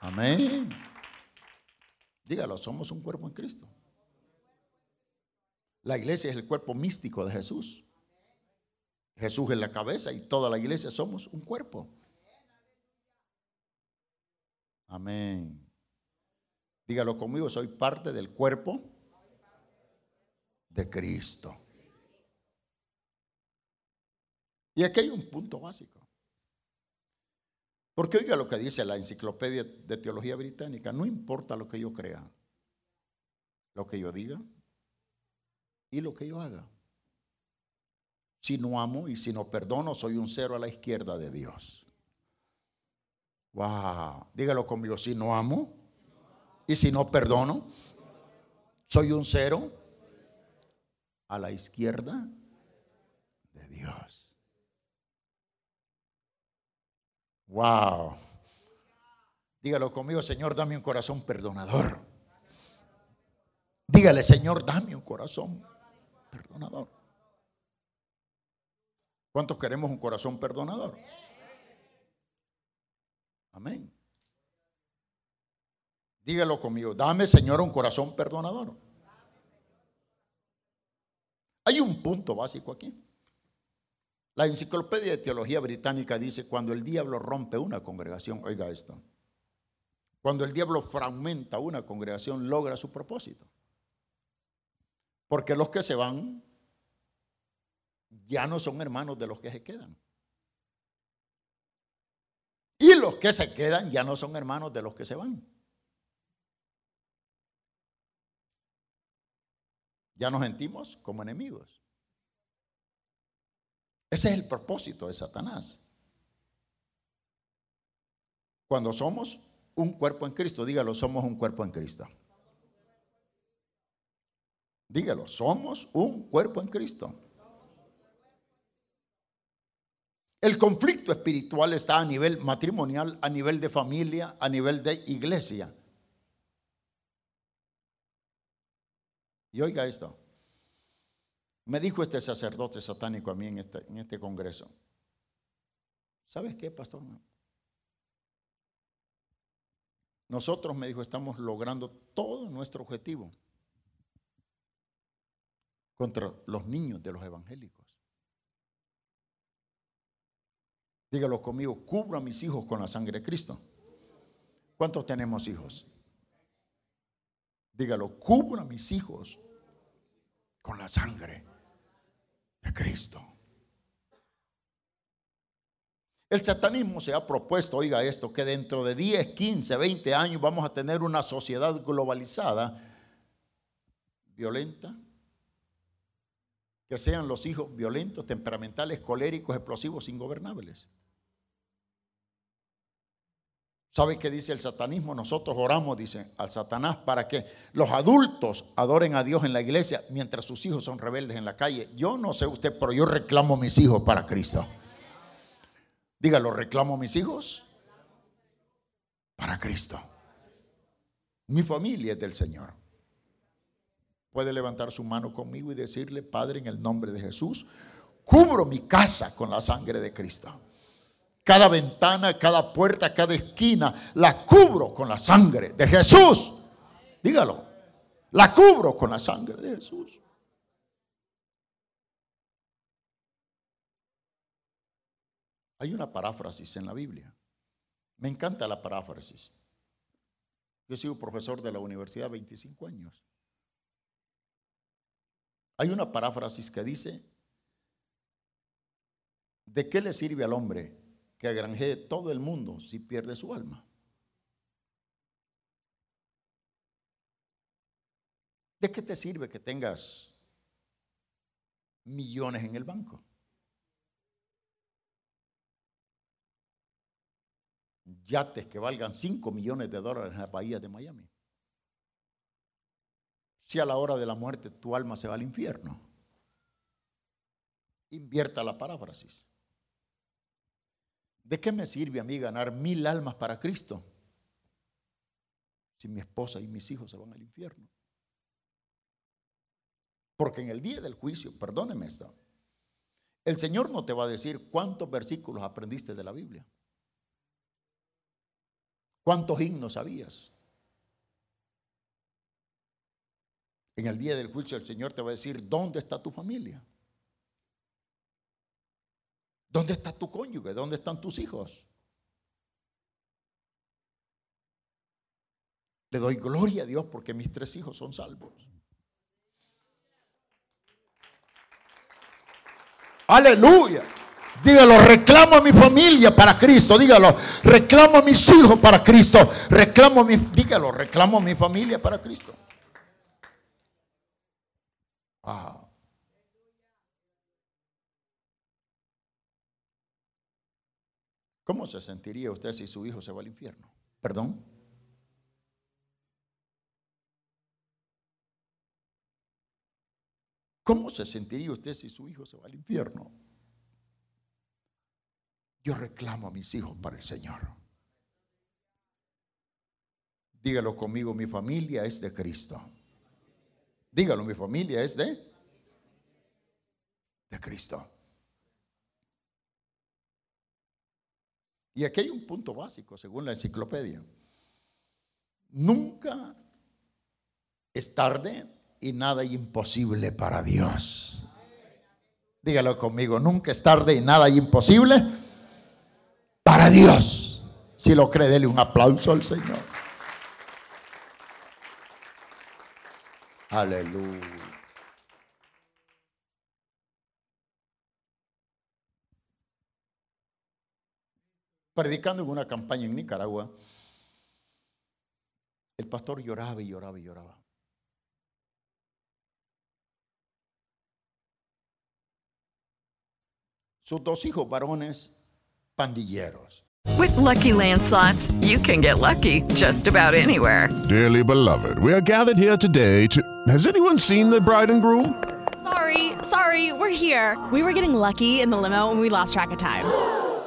Amén. Dígalo, somos un cuerpo en Cristo. La iglesia es el cuerpo místico de Jesús. Jesús es la cabeza y toda la iglesia somos un cuerpo. Amén. Dígalo conmigo, soy parte del cuerpo de Cristo. Y aquí hay un punto básico. Porque oiga lo que dice la enciclopedia de teología británica, no importa lo que yo crea, lo que yo diga y lo que yo haga. Si no amo y si no perdono, soy un cero a la izquierda de Dios. Wow, dígalo conmigo, si no amo y si no perdono, soy un cero a la izquierda de Dios. Wow. Dígalo conmigo, Señor, dame un corazón perdonador. Dígale, Señor, dame un corazón perdonador. ¿Cuántos queremos un corazón perdonador? Amén. Dígalo conmigo, dame Señor un corazón perdonador. Hay un punto básico aquí. La enciclopedia de teología británica dice, cuando el diablo rompe una congregación, oiga esto, cuando el diablo fragmenta una congregación, logra su propósito. Porque los que se van ya no son hermanos de los que se quedan. los que se quedan ya no son hermanos de los que se van. Ya nos sentimos como enemigos. Ese es el propósito de Satanás. Cuando somos un cuerpo en Cristo, dígalo, somos un cuerpo en Cristo. Dígalo, somos un cuerpo en Cristo. El conflicto espiritual está a nivel matrimonial, a nivel de familia, a nivel de iglesia. Y oiga esto. Me dijo este sacerdote satánico a mí en este, en este congreso. ¿Sabes qué, pastor? Nosotros, me dijo, estamos logrando todo nuestro objetivo contra los niños de los evangélicos. Dígalo conmigo, cubro a mis hijos con la sangre de Cristo. ¿Cuántos tenemos hijos? Dígalo, cubro a mis hijos con la sangre de Cristo. El satanismo se ha propuesto, oiga esto, que dentro de 10, 15, 20 años vamos a tener una sociedad globalizada, violenta, que sean los hijos violentos, temperamentales, coléricos, explosivos, ingobernables. ¿Sabe qué dice el satanismo? Nosotros oramos, dice, al Satanás para que los adultos adoren a Dios en la iglesia mientras sus hijos son rebeldes en la calle. Yo no sé usted, pero yo reclamo mis hijos para Cristo. Dígalo, reclamo mis hijos para Cristo. Mi familia es del Señor. Puede levantar su mano conmigo y decirle, Padre, en el nombre de Jesús, cubro mi casa con la sangre de Cristo. Cada ventana, cada puerta, cada esquina, la cubro con la sangre de Jesús. Dígalo. La cubro con la sangre de Jesús. Hay una paráfrasis en la Biblia. Me encanta la paráfrasis. Yo he sido profesor de la universidad 25 años. Hay una paráfrasis que dice, ¿de qué le sirve al hombre que agranjee todo el mundo si pierde su alma? ¿De qué te sirve que tengas millones en el banco? Yates que valgan 5 millones de dólares en la bahía de Miami. Si a la hora de la muerte tu alma se va al infierno. Invierta la paráfrasis. ¿De qué me sirve a mí ganar mil almas para Cristo si mi esposa y mis hijos se van al infierno? Porque en el día del juicio, perdóneme esto, el Señor no te va a decir cuántos versículos aprendiste de la Biblia, cuántos himnos sabías. En el día del juicio el Señor te va a decir, ¿dónde está tu familia? ¿Dónde está tu cónyuge? ¿Dónde están tus hijos? Le doy gloria a Dios porque mis tres hijos son salvos. Aleluya. Dígalo, reclamo a mi familia para Cristo. Dígalo, reclamo a mis hijos para Cristo. Reclamo a mi, dígalo, reclamo a mi familia para Cristo. Ah. ¿Cómo se sentiría usted si su hijo se va al infierno? ¿Perdón? ¿Cómo se sentiría usted si su hijo se va al infierno? Yo reclamo a mis hijos para el Señor. Dígalo conmigo, mi familia es de Cristo. Dígalo, mi familia es de de Cristo. Y aquí hay un punto básico, según la enciclopedia. Nunca es tarde y nada imposible para Dios. Dígalo conmigo, nunca es tarde y nada imposible para Dios. Si lo cree, dele un aplauso al Señor. Aleluya. Predicando en una campaña en Nicaragua, el pastor lloraba y lloraba y lloraba. Sus dos hijos varones, pandilleros. With lucky landslots, you can get lucky just about anywhere. Dearly beloved, we are gathered here today to. Has anyone seen the bride and groom? Sorry, sorry, we're here. We were getting lucky in the limo and we lost track of time.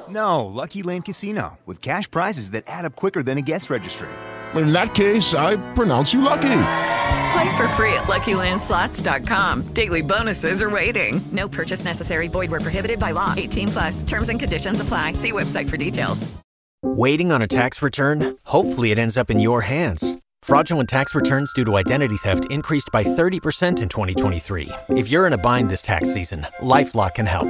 No, Lucky Land Casino, with cash prizes that add up quicker than a guest registry. In that case, I pronounce you lucky. Play for free at LuckyLandSlots.com. Daily bonuses are waiting. No purchase necessary. Void were prohibited by law. 18 plus. Terms and conditions apply. See website for details. Waiting on a tax return? Hopefully, it ends up in your hands. Fraudulent tax returns due to identity theft increased by 30% in 2023. If you're in a bind this tax season, LifeLock can help.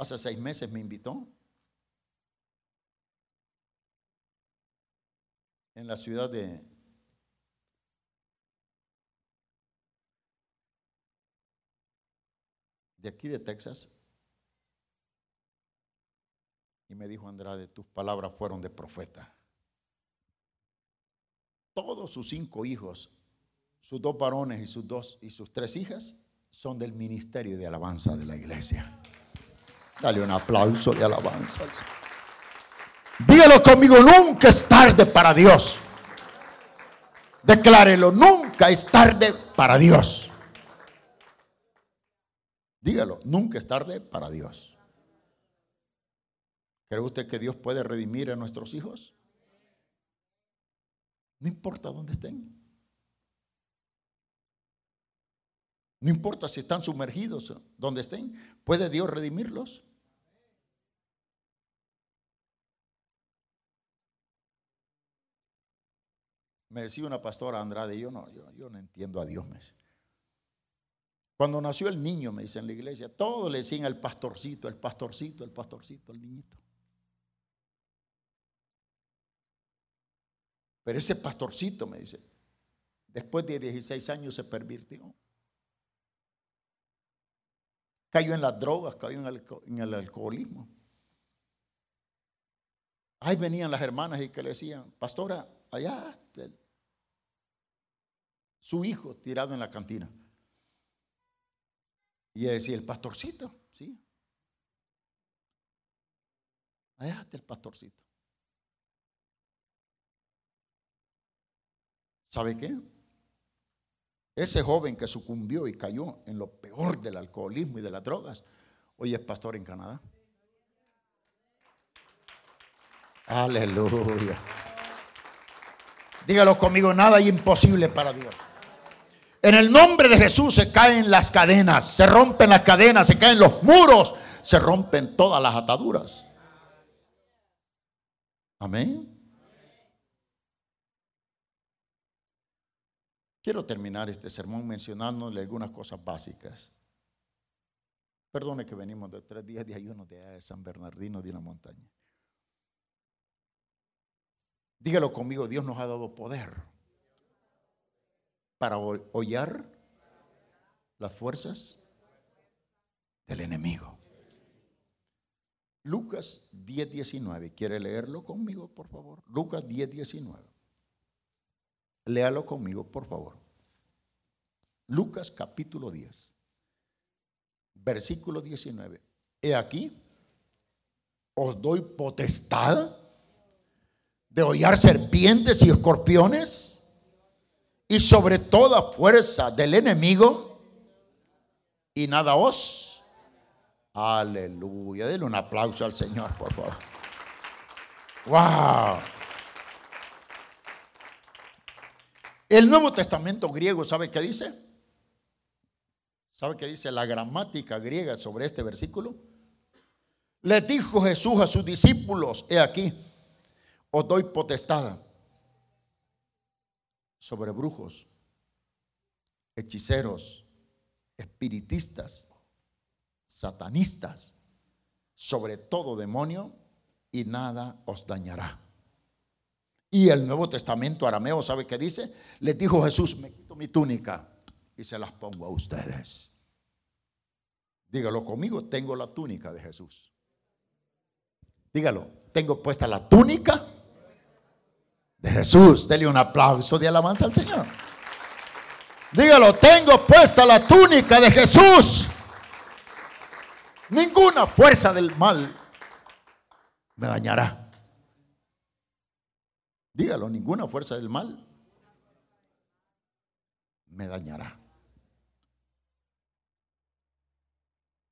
Hace seis meses me invitó en la ciudad de de aquí de Texas y me dijo Andrade, tus palabras fueron de profeta. Todos sus cinco hijos, sus dos varones y sus dos y sus tres hijas son del ministerio de alabanza de la iglesia. Dale un aplauso de alabanza. Dígalo conmigo, nunca es tarde para Dios. Declárelo, nunca es tarde para Dios. Dígalo, nunca es tarde para Dios. ¿Cree usted que Dios puede redimir a nuestros hijos? No importa dónde estén. No importa si están sumergidos donde estén. ¿Puede Dios redimirlos? Me decía una pastora Andrade, yo no, yo, yo no entiendo a Dios. me. Cuando nació el niño, me dice en la iglesia, todos le decían el pastorcito, el pastorcito, el pastorcito, el niñito. Pero ese pastorcito, me dice, después de 16 años se pervirtió. Cayó en las drogas, cayó en el, alcoholismo. Ahí venían las hermanas y que le decían, pastora, allá el- su hijo tirado en la cantina. Y ella decía, el pastorcito, sí. Está el pastorcito. ¿Sabe qué? Ese joven que sucumbió y cayó en lo peor del alcoholismo y de las drogas, hoy es pastor en Canadá. Aleluya. Dígalo conmigo, nada es imposible para Dios. En el nombre de Jesús se caen las cadenas, se rompen las cadenas, se caen los muros, se rompen todas las ataduras. Amén. Quiero terminar este sermón mencionándole algunas cosas básicas. Perdone que venimos de tres días de ayuno de San Bernardino de una montaña. Dígalo conmigo, Dios nos ha dado poder para ho- hollar las fuerzas del enemigo. Lucas 10, 19. ¿Quiere leerlo conmigo, por favor? Lucas 10, 19. Léalo conmigo, por favor. Lucas capítulo 10, versículo 19. He aquí, os doy potestad de hollar serpientes y escorpiones y sobre toda fuerza del enemigo y nada os. Aleluya. Denle un aplauso al Señor, por favor. Wow. El Nuevo Testamento griego, ¿sabe qué dice? ¿Sabe qué dice la gramática griega sobre este versículo? Les dijo Jesús a sus discípulos, he aquí, os doy potestad sobre brujos, hechiceros, espiritistas, satanistas, sobre todo demonio, y nada os dañará. Y el Nuevo Testamento arameo, ¿sabe qué dice? Les dijo Jesús, me quito mi túnica y se las pongo a ustedes. Dígalo conmigo, tengo la túnica de Jesús. Dígalo, tengo puesta la túnica de Jesús. Dele un aplauso de alabanza al Señor. Dígalo, tengo puesta la túnica de Jesús. Ninguna fuerza del mal me dañará. Dígalo, ninguna fuerza del mal me dañará.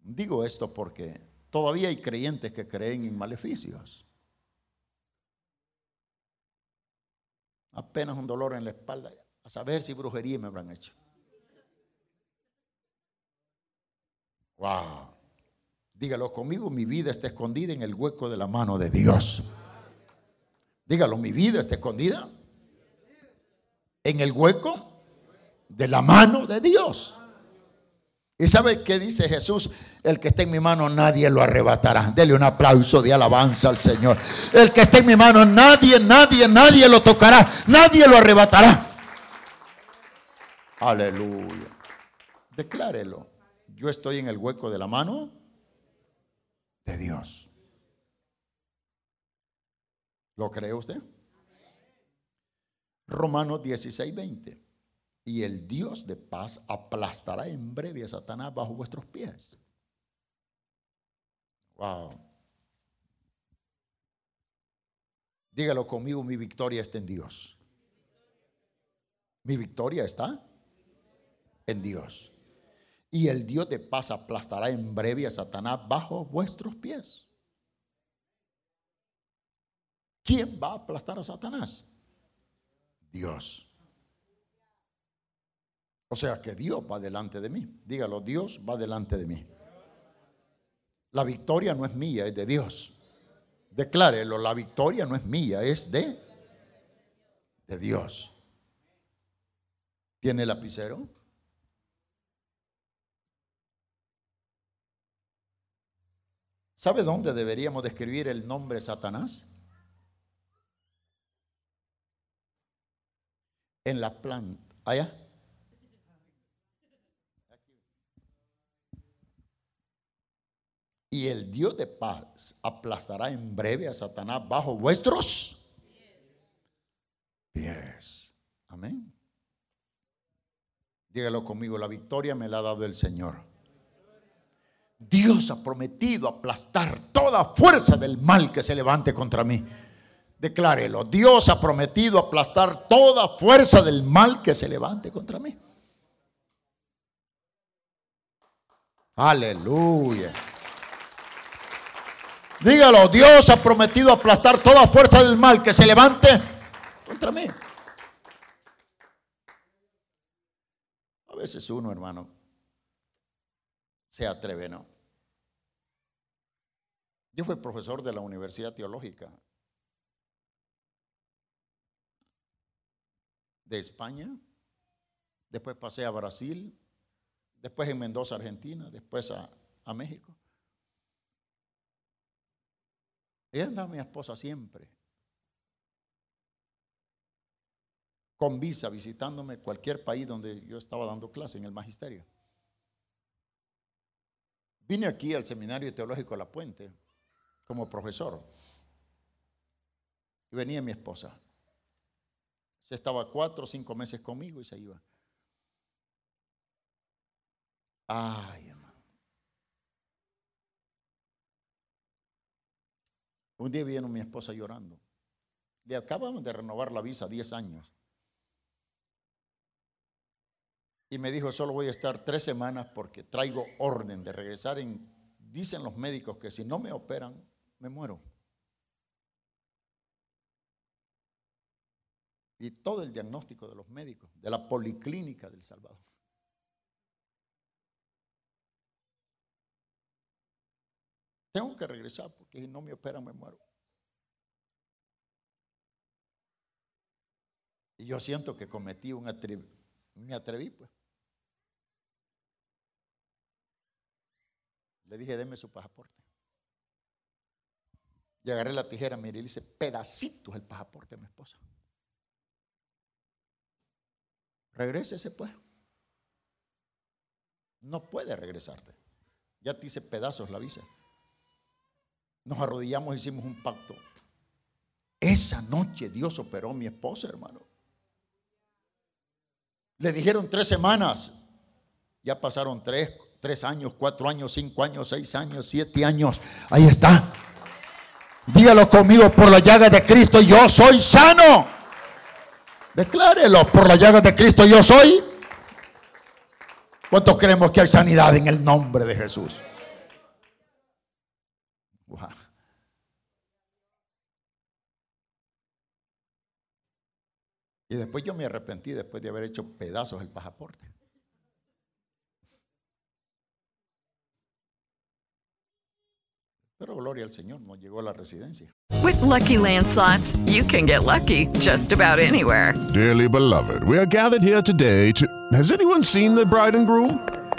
Digo esto porque todavía hay creyentes que creen en maleficios. Apenas un dolor en la espalda, a saber si brujería me habrán hecho. Wow. Dígalo conmigo, mi vida está escondida en el hueco de la mano de Dios. Dígalo, mi vida está escondida en el hueco de la mano de Dios. ¿Y sabe qué dice Jesús? El que esté en mi mano nadie lo arrebatará. Dele un aplauso de alabanza al Señor. El que esté en mi mano nadie, nadie, nadie lo tocará. Nadie lo arrebatará. Aleluya. Declárelo. Yo estoy en el hueco de la mano de Dios. ¿Lo cree usted? Romanos 16, 20. Y el Dios de paz aplastará en breve a Satanás bajo vuestros pies. Wow. Dígalo conmigo, mi victoria está en Dios. Mi victoria está en Dios. Y el Dios de paz aplastará en breve a Satanás bajo vuestros pies. ¿Quién va a aplastar a Satanás? Dios. O sea que Dios va delante de mí. Dígalo, Dios va delante de mí. La victoria no es mía, es de Dios. Declárelo, la victoria no es mía, es de, de Dios. ¿Tiene lapicero? ¿Sabe dónde deberíamos describir el nombre Satanás? En la planta, allá. Y el Dios de paz aplastará en breve a Satanás bajo vuestros pies. Amén. Dígalo conmigo, la victoria me la ha dado el Señor. Dios ha prometido aplastar toda fuerza del mal que se levante contra mí. Declárelo. Dios ha prometido aplastar toda fuerza del mal que se levante contra mí. Aleluya. Dígalo, Dios ha prometido aplastar toda fuerza del mal que se levante contra mí. A veces uno, hermano, se atreve, ¿no? Yo fui profesor de la Universidad Teológica de España, después pasé a Brasil, después en Mendoza, Argentina, después a, a México. Ella andaba mi esposa siempre. Con visa, visitándome cualquier país donde yo estaba dando clase en el magisterio. Vine aquí al Seminario Teológico La Puente como profesor. Y venía mi esposa. Se estaba cuatro o cinco meses conmigo y se iba. Ay, hermano. Un día vino mi esposa llorando. Le acabamos de renovar la visa 10 años. Y me dijo, solo voy a estar tres semanas porque traigo orden de regresar en... Dicen los médicos que si no me operan, me muero. Y todo el diagnóstico de los médicos, de la policlínica del Salvador. Tengo que regresar porque si no me operan me muero. Y yo siento que cometí un atrevi, me atreví pues. Le dije, deme su pasaporte. Y agarré la tijera, mire, y le hice pedacitos el pasaporte a mi esposa. Regrésese pues. No puede regresarte. Ya te hice pedazos la visa. Nos arrodillamos, hicimos un pacto. Esa noche Dios operó a mi esposa, hermano. Le dijeron tres semanas. Ya pasaron tres, tres años, cuatro años, cinco años, seis años, siete años. Ahí está. Dígalo conmigo, por la llaga de Cristo yo soy sano. Declárelo, por la llaga de Cristo yo soy. ¿Cuántos creemos que hay sanidad en el nombre de Jesús? Wow. Y después yo me arrepentí después de haber hecho pedazos el pasaporte. Pero gloria al Señor, nos llegó a la residencia. With Lucky Land slots, you can get lucky just about anywhere. Dearly beloved, we are gathered here today to. Has anyone seen the bride and groom?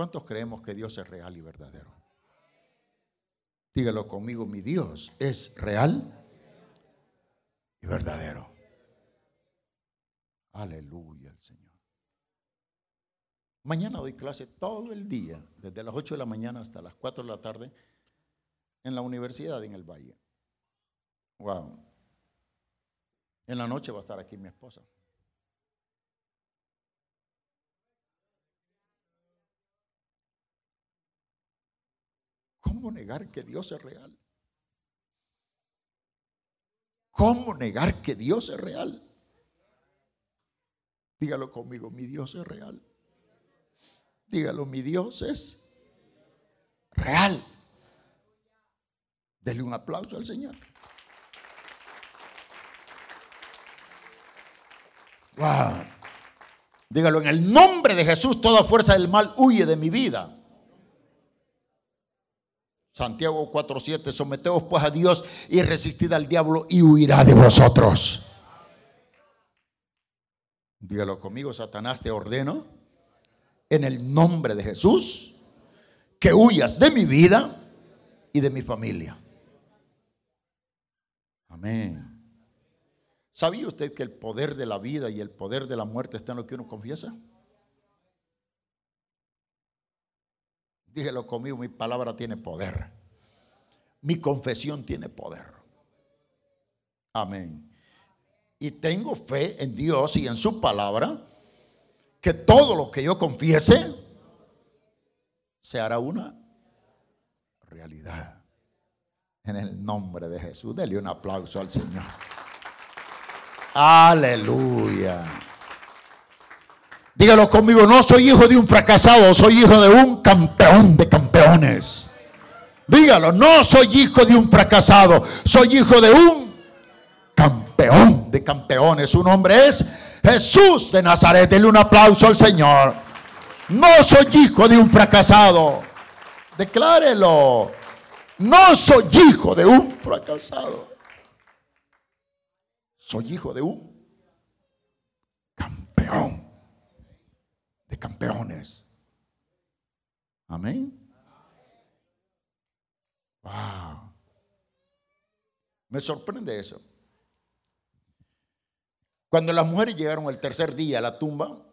¿Cuántos creemos que Dios es real y verdadero? Dígalo conmigo, mi Dios es real y verdadero. Aleluya al Señor. Mañana doy clase todo el día, desde las 8 de la mañana hasta las 4 de la tarde, en la universidad en el Valle. Wow. En la noche va a estar aquí mi esposa. ¿Cómo negar que Dios es real? ¿Cómo negar que Dios es real? Dígalo conmigo, mi Dios es real. Dígalo, mi Dios es real. Dele un aplauso al Señor. Wow. Dígalo, en el nombre de Jesús, toda fuerza del mal huye de mi vida. Santiago 4:7, someteos pues a Dios y resistid al diablo y huirá de vosotros. Dígalo conmigo, Satanás, te ordeno en el nombre de Jesús que huyas de mi vida y de mi familia. Amén. ¿Sabía usted que el poder de la vida y el poder de la muerte está en lo que uno confiesa? Dígelo conmigo, mi palabra tiene poder. Mi confesión tiene poder. Amén. Y tengo fe en Dios y en su palabra que todo lo que yo confiese se hará una realidad. En el nombre de Jesús, dele un aplauso al Señor. Aleluya. Dígalo conmigo, no soy hijo de un fracasado, soy hijo de un campeón de campeones. Dígalo, no soy hijo de un fracasado, soy hijo de un campeón de campeones. Su nombre es Jesús de Nazaret. Dele un aplauso al Señor. No soy hijo de un fracasado. Declárelo. No soy hijo de un fracasado. Soy hijo de un campeón campeones. Amén. Wow. Me sorprende eso. Cuando las mujeres llegaron el tercer día a la tumba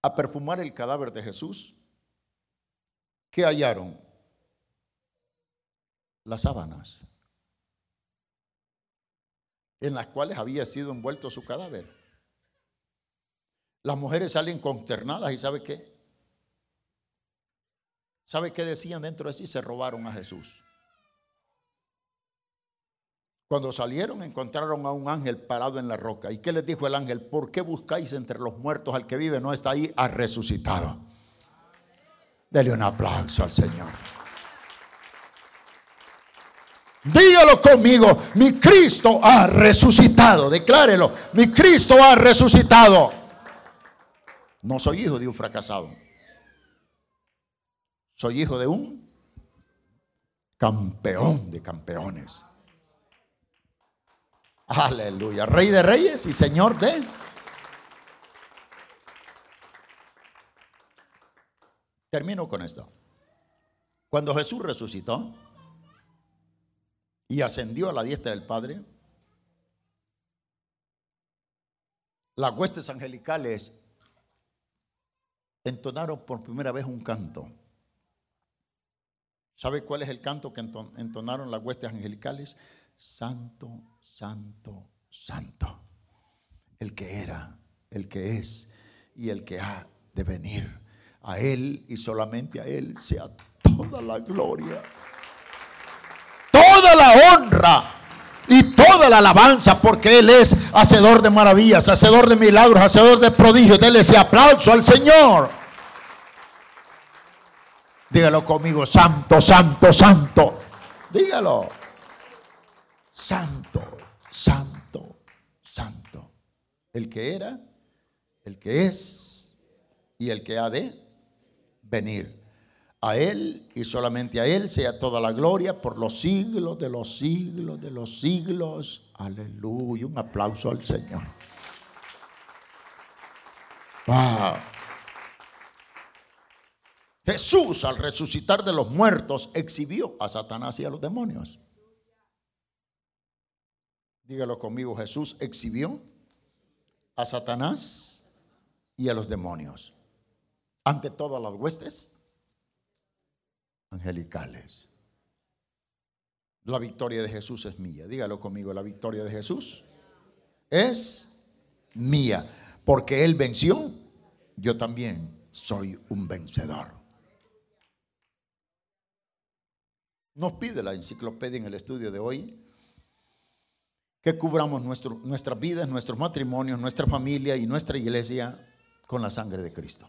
a perfumar el cadáver de Jesús, ¿qué hallaron? Las sábanas en las cuales había sido envuelto su cadáver. Las mujeres salen consternadas y ¿sabe qué? ¿Sabe qué decían dentro de sí? Se robaron a Jesús. Cuando salieron encontraron a un ángel parado en la roca. ¿Y qué les dijo el ángel? ¿Por qué buscáis entre los muertos al que vive? No está ahí, ha resucitado. Dele un aplauso al Señor. Dígalo conmigo, mi Cristo ha resucitado. Declárelo, mi Cristo ha resucitado. No soy hijo de un fracasado. Soy hijo de un campeón de campeones. Aleluya. Rey de reyes y Señor de... Termino con esto. Cuando Jesús resucitó y ascendió a la diestra del Padre, las huestes angelicales entonaron por primera vez un canto. ¿Sabe cuál es el canto que entonaron las huestes angelicales? Santo, santo, santo. El que era, el que es y el que ha de venir. A Él y solamente a Él sea toda la gloria, toda la honra toda la alabanza, porque Él es hacedor de maravillas, hacedor de milagros, hacedor de prodigios. Dele ese aplauso al Señor. Dígalo conmigo, santo, santo, santo. Dígalo. Santo, santo, santo. El que era, el que es y el que ha de venir. A Él y solamente a Él sea toda la gloria por los siglos de los siglos de los siglos. Aleluya. Un aplauso al Señor. Jesús al resucitar de los muertos exhibió a Satanás y a los demonios. Dígalo conmigo, Jesús exhibió a Satanás y a los demonios ante todas las huestes La victoria de Jesús es mía. Dígalo conmigo, la victoria de Jesús es mía. Porque Él venció, yo también soy un vencedor. Nos pide la enciclopedia en el estudio de hoy que cubramos nuestro, nuestras vidas, nuestros matrimonios, nuestra familia y nuestra iglesia con la sangre de Cristo.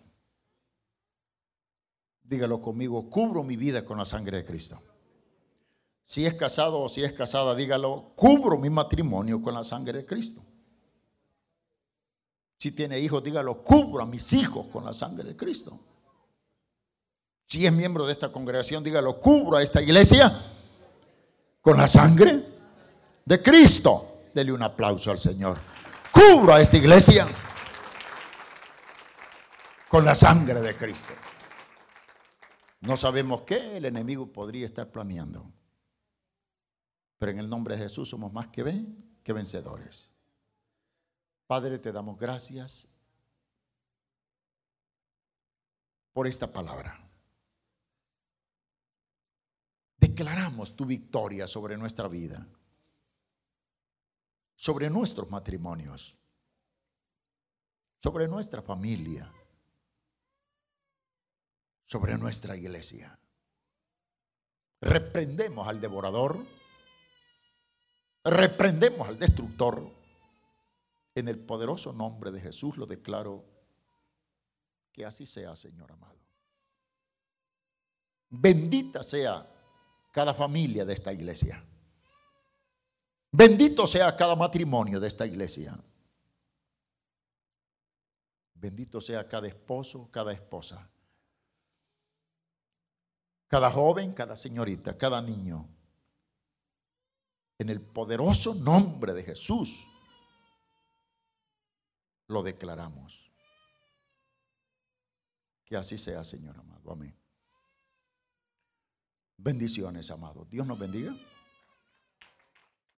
Dígalo conmigo, cubro mi vida con la sangre de Cristo. Si es casado o si es casada, dígalo, cubro mi matrimonio con la sangre de Cristo. Si tiene hijos, dígalo, cubro a mis hijos con la sangre de Cristo. Si es miembro de esta congregación, dígalo, cubro a esta iglesia con la sangre de Cristo. Dele un aplauso al Señor. Cubro a esta iglesia con la sangre de Cristo. No sabemos qué el enemigo podría estar planeando. Pero en el nombre de Jesús somos más que, ven, que vencedores. Padre, te damos gracias por esta palabra. Declaramos tu victoria sobre nuestra vida sobre nuestros matrimonios, sobre nuestra familia, sobre nuestra iglesia. Reprendemos al devorador, reprendemos al destructor. En el poderoso nombre de Jesús lo declaro que así sea, Señor amado. Bendita sea cada familia de esta iglesia. Bendito sea cada matrimonio de esta iglesia. Bendito sea cada esposo, cada esposa. Cada joven, cada señorita, cada niño. En el poderoso nombre de Jesús lo declaramos. Que así sea, Señor amado. Amén. Bendiciones, amado. Dios nos bendiga.